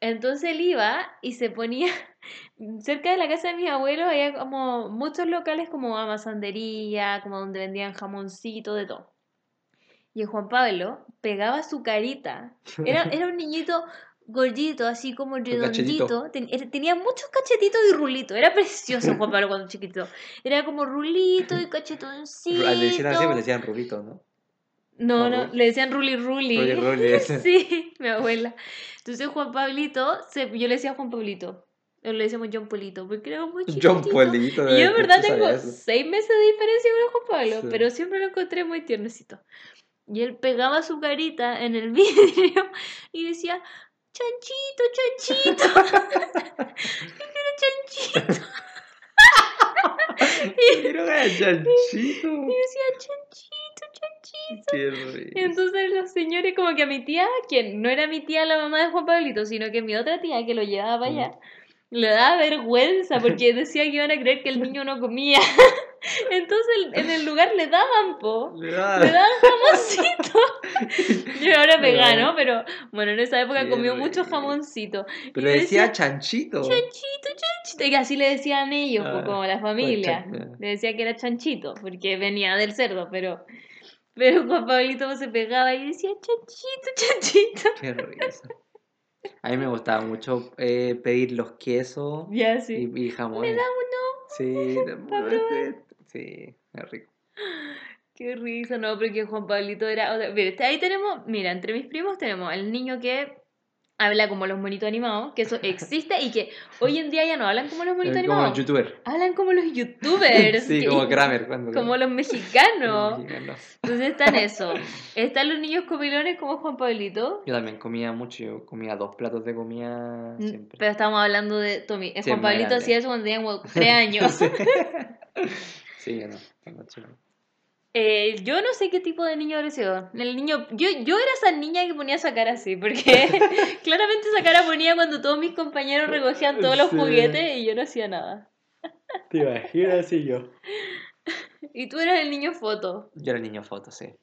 Entonces él iba y se ponía cerca de la casa de mis abuelos, había como muchos locales como amasandería, como donde vendían jamoncito, de todo. Y el Juan Pablo pegaba su carita. Era, era un niñito gordito, así como redondito. Ten- era- tenía muchos cachetitos y rulitos. Era precioso Juan Pablo cuando chiquito. Era como rulito y cachetoncito. Le decían así, me le decían rubito, ¿no? No, ¿O no, le decían Ruli Ruli. Ruli sí, mi abuela. Entonces Juan Pablito, se- yo le decía Juan Pablito. O le decíamos John Polito, porque era muy chiquitito. John Polito. Y yo en ¿tú verdad tengo seis meses de diferencia con Juan Pablo, Sí. pero siempre lo encontré muy tiernecito. Y él pegaba su carita en el vidrio y decía, chanchito, chanchito. Yo quiero chanchito. Quiero chanchito. Y decía, chanchito, chanchito. Qué Y entonces los señores, como que a mi tía, que no era mi tía la mamá de Juan Pablito, sino que mi otra tía que lo llevaba para allá, le daba vergüenza porque decía que iban a creer que el niño no comía. Entonces en el lugar le daban, po. Le da- Le daban jamoncito. Yo ahora vegano, pero bueno, en esa época comió mucho jamoncito. Pero Y decía chanchito. chanchito, chanchito. Y así le decían ellos, po, Ah, como la familia. Le decía que era chanchito, porque venía del cerdo, pero. Pero Juan Pablito se pegaba y decía chanchito, chanchito. Qué risa. A mí me gustaba mucho eh, pedir los quesos sí. y, y jamón. Me da uno. Sí, sí, es rico. Qué risa, no, porque Juan Pablito era. o sea, mira, ahí tenemos, mira, entre mis primos tenemos el niño que habla como los monitos animados, que eso existe y que hoy en día ya no hablan como los monitos Es como el animados. youtuber. Hablan como los youtubers. Sí, que- como Kramer. Cuando Como los mexicanos. mexicanos. Entonces están eso. Están los niños comilones como Juan Pablito. Yo también comía mucho, yo comía dos platos de comida Mm, siempre. Pero estamos hablando de Tommy. Juan Pablito hacía eso cuando tenía como tres años. Sí. Sí, no, tengo chico. Eh, yo no sé qué tipo de niño habré sido. El niño, yo, yo era esa niña que ponía esa cara así, porque claramente esa cara ponía cuando todos mis compañeros recogían todos los Sí. juguetes y yo no hacía nada. Te imaginas así yo. Y tú eras el niño foto. Yo era niño foto, sí.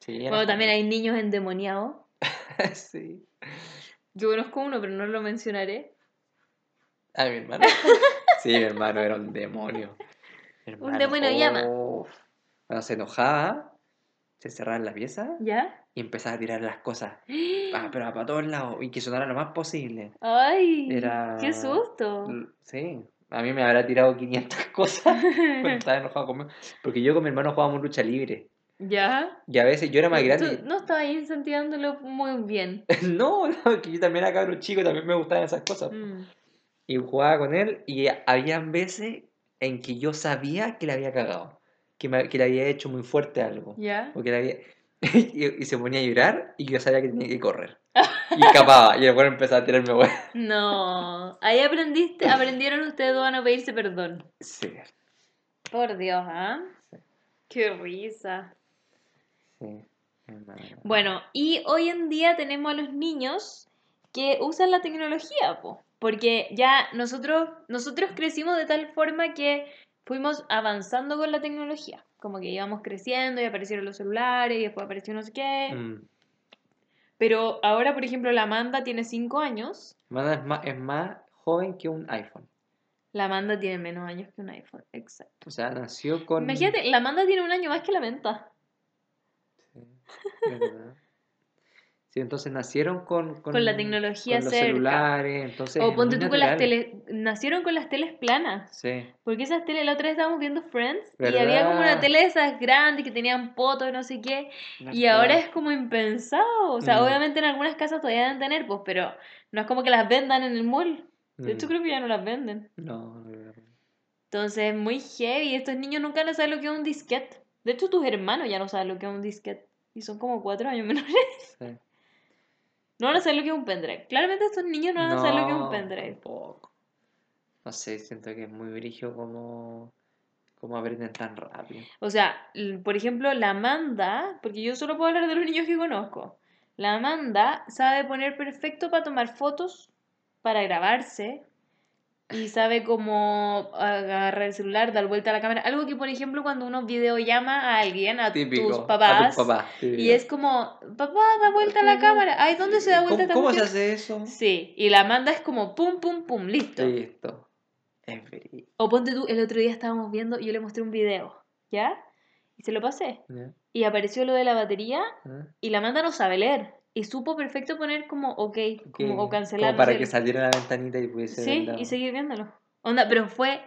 Sí, era Bueno, también hay niños endemoniados. sí. Yo conozco uno, pero no lo mencionaré. Ah, mi hermano. Sí, mi hermano era un demonio. Un demonio llama. Cuando se enojaba, se cerraba en la pieza ¿Ya? y empezaba a tirar las cosas. Ah, pero para todos lados y que sonara lo más posible. ¡Ay! Era- ¡Qué susto! Sí, a mí me habrá tirado 500 cosas cuando estaba enojado conmigo. Porque yo con mi hermano jugábamos lucha libre. ¿Ya? Y a veces yo era más Tú grande. no estabas incentivándolo muy bien. No, no, que yo también era cabrón chico, también me gustaban esas cosas. Mm. Y jugaba con él y había veces en que yo sabía que le había cagado. Que, me- que le había hecho muy fuerte algo. ¿Ya? O que le había... y, y se ponía a llorar y yo sabía que tenía que correr. Y escapaba. Y el bueno empezaba a tirarme hueá. No. Ahí aprendiste, aprendieron ustedes dos a no pedirse perdón. Sí, Por Dios, ¿ah? Sí. Qué risa. sí. Bueno, y hoy en día tenemos a los niños que usan la tecnología, po, porque ya nosotros, nosotros crecimos de tal forma que fuimos avanzando con la tecnología. Como que íbamos creciendo y aparecieron los celulares y después apareció no sé qué. Mm. Pero ahora, por ejemplo, la Amanda tiene 5 años. Amanda es más, es más joven que un iPhone. La Amanda tiene menos años que un iPhone, exacto. O sea, nació con... Imagínate, la Amanda tiene un año más que la Menta. Sí, verdad. Sí, entonces nacieron con, Con la tecnología con los cerca. celulares, entonces O ponte tú con las teles. Nacieron con las teles planas. Sí, Porque esas teles, la otra vez estábamos viendo Friends y había como una ¿Verdad? tele de esas grandes que tenían poto y no sé qué. Y verdad. ahora es como impensado. O sea, Mm. obviamente en algunas casas todavía deben tener, pues, pero no es como que las vendan en el mall. De hecho, Mm. creo que ya no las venden. No, no, no, no. Entonces, muy heavy. Estos niños nunca van a saber lo que es un disquete. De hecho, tus hermanos ya no saben lo que es un disquete. Y son como cuatro años menores. Sí. No van a saber lo que es un pendrive. Claramente estos niños no van a saber lo que es un No, pendrive. tampoco. No sé, siento que es muy brillo como, como aprenden tan rápido. O sea, por ejemplo, la Amanda, porque yo solo puedo hablar de los niños que conozco. La Amanda sabe poner perfecto para tomar fotos, para grabarse, y sabe cómo agarrar el celular, dar vuelta a la cámara. Algo que, por ejemplo, cuando uno videollama a alguien, a Típico. tus a papás, y es como, papá, da vuelta a la cámara. Ay, ¿dónde se da vuelta ¿Cómo, cómo se hace eso? Sí, y la manda es como pum, pum, pum, listo. Listo. Es. O ponte tú, el otro día estábamos viendo y yo le mostré un video, ¿ya? Y se lo pasé. Y apareció lo de la batería y la manda no sabe leer. Y supo perfecto poner como ok, como, Ok, o cancelar. Como no para sé. que saliera la ventanita y pudiese Sí, verlo. y seguir viéndolo. Onda, pero fue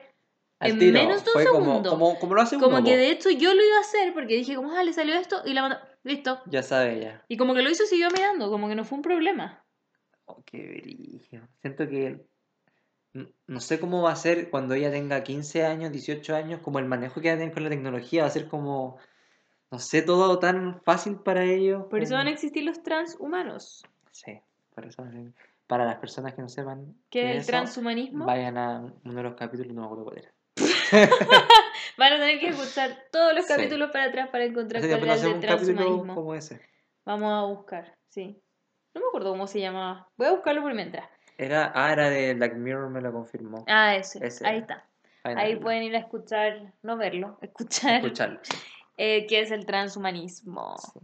Al en tiro, menos de un fue segundo. Como, como, lo hace Como que po. de hecho yo lo iba a hacer porque dije, como, ah, le salió esto y la mandó, listo. Ya sabe ya. Y como que lo hizo y siguió mirando, como que no fue un problema. Oh, qué brillo. Siento que no sé cómo va a ser cuando ella tenga 15 años, 18 años, como el manejo que va a tener con la tecnología, va a ser como, no sé, todo tan fácil para ellos. Por eso van a existir los transhumanos. Sí, por eso para las personas que no sepan Que qué es el eso, transhumanismo. vayan a uno de los capítulos, no me acuerdo cuál era. Van a tener que escuchar todos los Sí. capítulos para atrás para encontrar cuál era el del transhumanismo. como ese. Vamos a buscar, sí. No me acuerdo cómo se llamaba. Voy a buscarlo por mientras. Era, ah, era de Black Mirror, me lo confirmó. Ah, ese. Ese Ahí está. Ahí pueden ir a escuchar, no verlo, escuchar escucharlo. sí. eh, qué es el transhumanismo. Sí.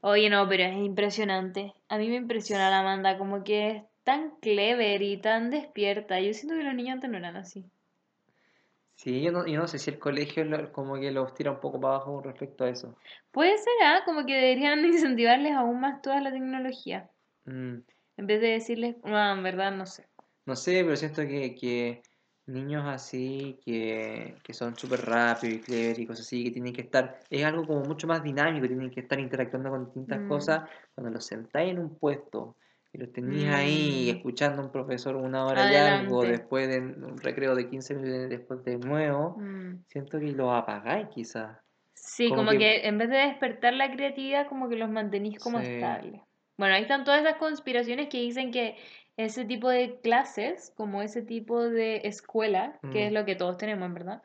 Oye, no, pero es impresionante. A mí me impresiona la Amanda, como que es tan clever y tan despierta. Yo siento que los niños antes no eran así. Sí, yo no, yo no sé si el colegio lo- como que los tira un poco para abajo respecto a eso. Puede ser, ¿ah? Como que deberían incentivarles aún más toda la tecnología. Mm, En vez de decirles, no, en verdad no sé. no sé, pero siento que, que niños así, que, que son súper rápidos y clever y cosas así, que tienen que estar, es algo como mucho más dinámico, tienen que estar interactuando con distintas Mm. cosas, cuando los sentáis en un puesto y los tenéis ahí Mm. escuchando a un profesor una hora y algo, después de un recreo de 15 minutos después de nuevo, Mm. siento que los apagáis quizás. Sí, Como como, que- que... en vez de despertar la creatividad, como que los mantenís como Sí. estables. Bueno, ahí están todas esas conspiraciones que dicen que ese tipo de clases, como ese tipo de escuela, que Mm. es lo que todos tenemos, en verdad,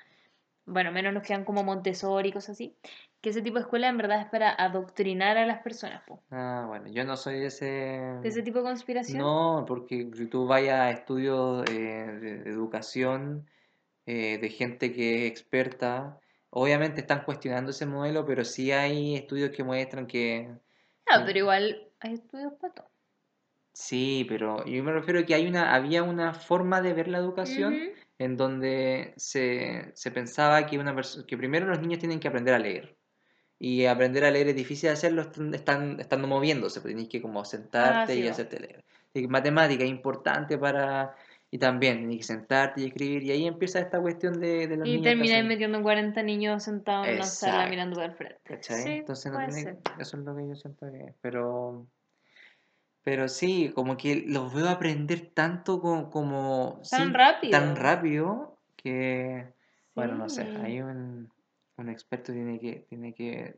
bueno, menos los que dan como Montessori y cosas así, que ese tipo de escuela en verdad es para adoctrinar a las personas, po. Ah, bueno, yo no soy de ese... De ese tipo de conspiración. No, porque si tú vayas a estudios eh, de, de educación eh, de gente que es experta, obviamente están cuestionando ese modelo, pero sí hay estudios que muestran que Ah, pero igual hay estudios para todo. Sí, pero yo me refiero a que hay una, había una forma de ver la educación Ujú. en donde se, se pensaba que una que primero los niños tienen que aprender a leer. Y aprender a leer es difícil de hacerlo están, estando moviéndose, pues tienes que como sentarte Ah, sí, y hacerte leer. Y matemática es importante para... Y también tienes que sentarte y escribir, y ahí empieza esta cuestión de, de los Y niños que termináis metiendo 40 niños sentados en una sala mirando para el frente. Sí, Entonces no tiene- eso es lo que yo siento que es. Pero, pero sí, como que los veo aprender tanto co- como... Tan rápido. Tan rápido que... Bueno, no sé, Sí. ahí un, un experto tiene que, tiene que,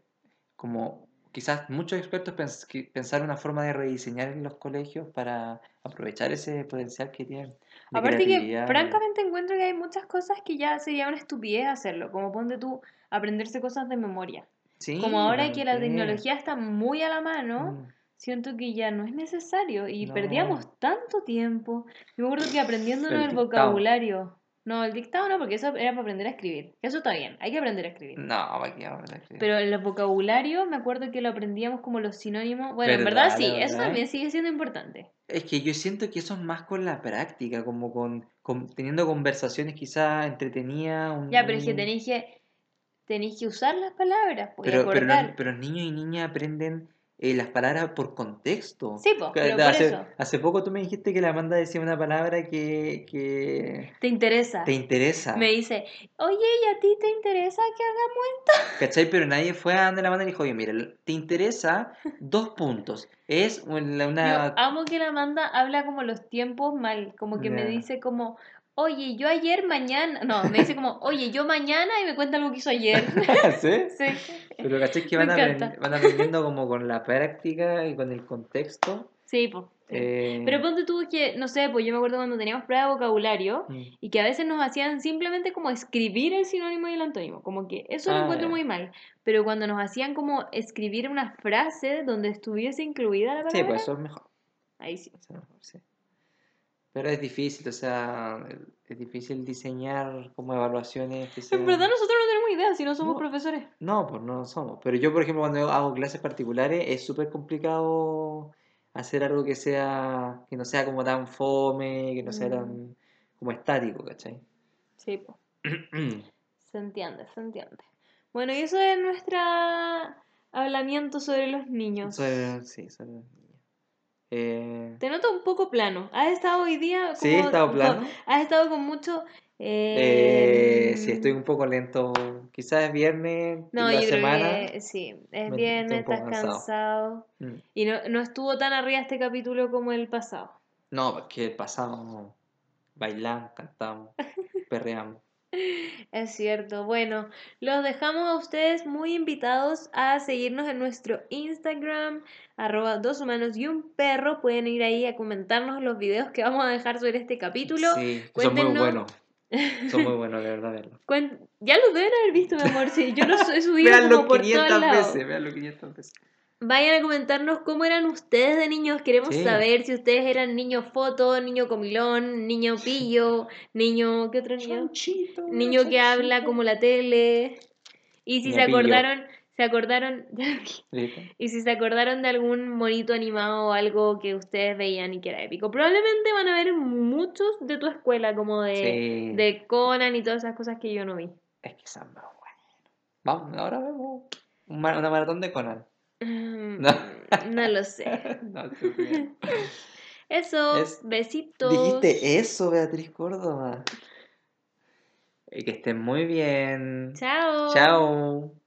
como quizás muchos expertos pens- pensar una forma de rediseñar los colegios para aprovechar ese potencial que tienen. Aparte que, francamente, encuentro que hay muchas cosas que ya sería una estupidez hacerlo, como ponte tú aprenderse cosas de memoria. Sí, Como ahora que la tecnología está muy a la mano, Mm, siento que ya no es necesario y No. perdíamos tanto tiempo. Yo me acuerdo que aprendiéndonos El vocabulario. No, el dictado no, porque eso era para aprender a escribir. Eso está bien, hay que aprender a escribir. No, ¿para qué vamos a escribir? Pero el vocabulario, me acuerdo que lo aprendíamos como los sinónimos. Bueno, en verdad ¿Verdad, sí, verdad? eso también sigue siendo importante. Es que yo siento que eso es más con la práctica, como con, con- teniendo conversaciones quizás entretenidas. un- Ya, pero es que tenéis que, tenéis que usar las palabras, pues, Pero, pero, pero los niños y niñas aprenden eh, las palabras por contexto. Sí, po, pero por hace, eso. hace poco tú me dijiste que la Amanda decía una palabra que, que Te interesa. te interesa. Me dice, oye, ¿y a ti te interesa que hagamos esto? ¿Cachai? Pero nadie fue a donde la Amanda y dijo, oye, mira, te interesa dos puntos. Es una... Yo amo que la Amanda habla como los tiempos mal, como que me dice como, oye, yo ayer, mañana, no, me dice como, oye, yo mañana y me cuenta algo que hizo ayer. ¿Sí? sí, Pero ¿cachai? Que van, aprend- van aprendiendo como con la práctica y con el contexto. sí, pues. sí. eh, Pero ponte tú que, no sé, pues yo me acuerdo cuando teníamos prueba de vocabulario mm, y que a veces nos hacían simplemente como escribir el sinónimo y el antónimo, como que eso lo Ah, encuentro ya. muy mal, pero cuando nos hacían como escribir una frase donde estuviese incluida la palabra, Sí, pues eso es mejor. ahí sí. eso es mejor, sí. Pero es difícil, o sea, es difícil diseñar como evaluaciones que En sean... verdad nosotros no tenemos idea si no somos No. profesores. No, pues no somos. Pero yo, por ejemplo, cuando hago clases particulares, es súper complicado hacer algo que sea, que no sea como tan fome, que no sea Mm. tan como estático, ¿cachai? Sí, po. se entiende, se entiende. Bueno, y eso es nuestro hablamiento sobre los niños. Soy- sí, niña. Eh, Te noto un poco plano. ¿Has estado hoy día como... sí, he estado plano. Has estado con mucho... Eh, sí, em, estoy un poco lento. Quizás es viernes, No, yo creo semana. que sí. Es viernes, estás poco cansado. Mm. Y no, no estuvo tan arriba este capítulo como el pasado. No, porque el pasado bailamos, cantamos, perreamos. Es cierto. Bueno, los dejamos a ustedes muy invitados a seguirnos en nuestro Instagram, arroba dos humanos y un perro. Pueden ir ahí a comentarnos los videos que vamos a dejar sobre este capítulo. Sí, son muy Cuéntenos- buenos. Son muy buenos, de verdad, verlos. Cuen- Ya los deben haber visto, mi amor. Sí, yo los he subido Veanlo como por todos 500 lados. veces, veanlo 500 veces. Vayan a comentarnos cómo eran ustedes de niños. Queremos Sí. saber si ustedes eran niño foto, niño comilón, niño pillo, niño. ¿Qué otro niño? Chanchito, Niño que habla como la tele. Y si Niño se pillo. acordaron, se acordaron. Y si se acordaron de algún monito animado o algo que ustedes veían y que era épico. Probablemente van a ver muchos de tu escuela, como de, Sí. de Conan y todas esas cosas que yo no vi. Es que son muy buenos. Vamos, ahora vemos una maratón de Conan. Mm, No. no lo sé. no. Eso, Es- besitos. Dijiste eso, Beatriz Córdoba. Y que estén muy bien. Chao. Chao.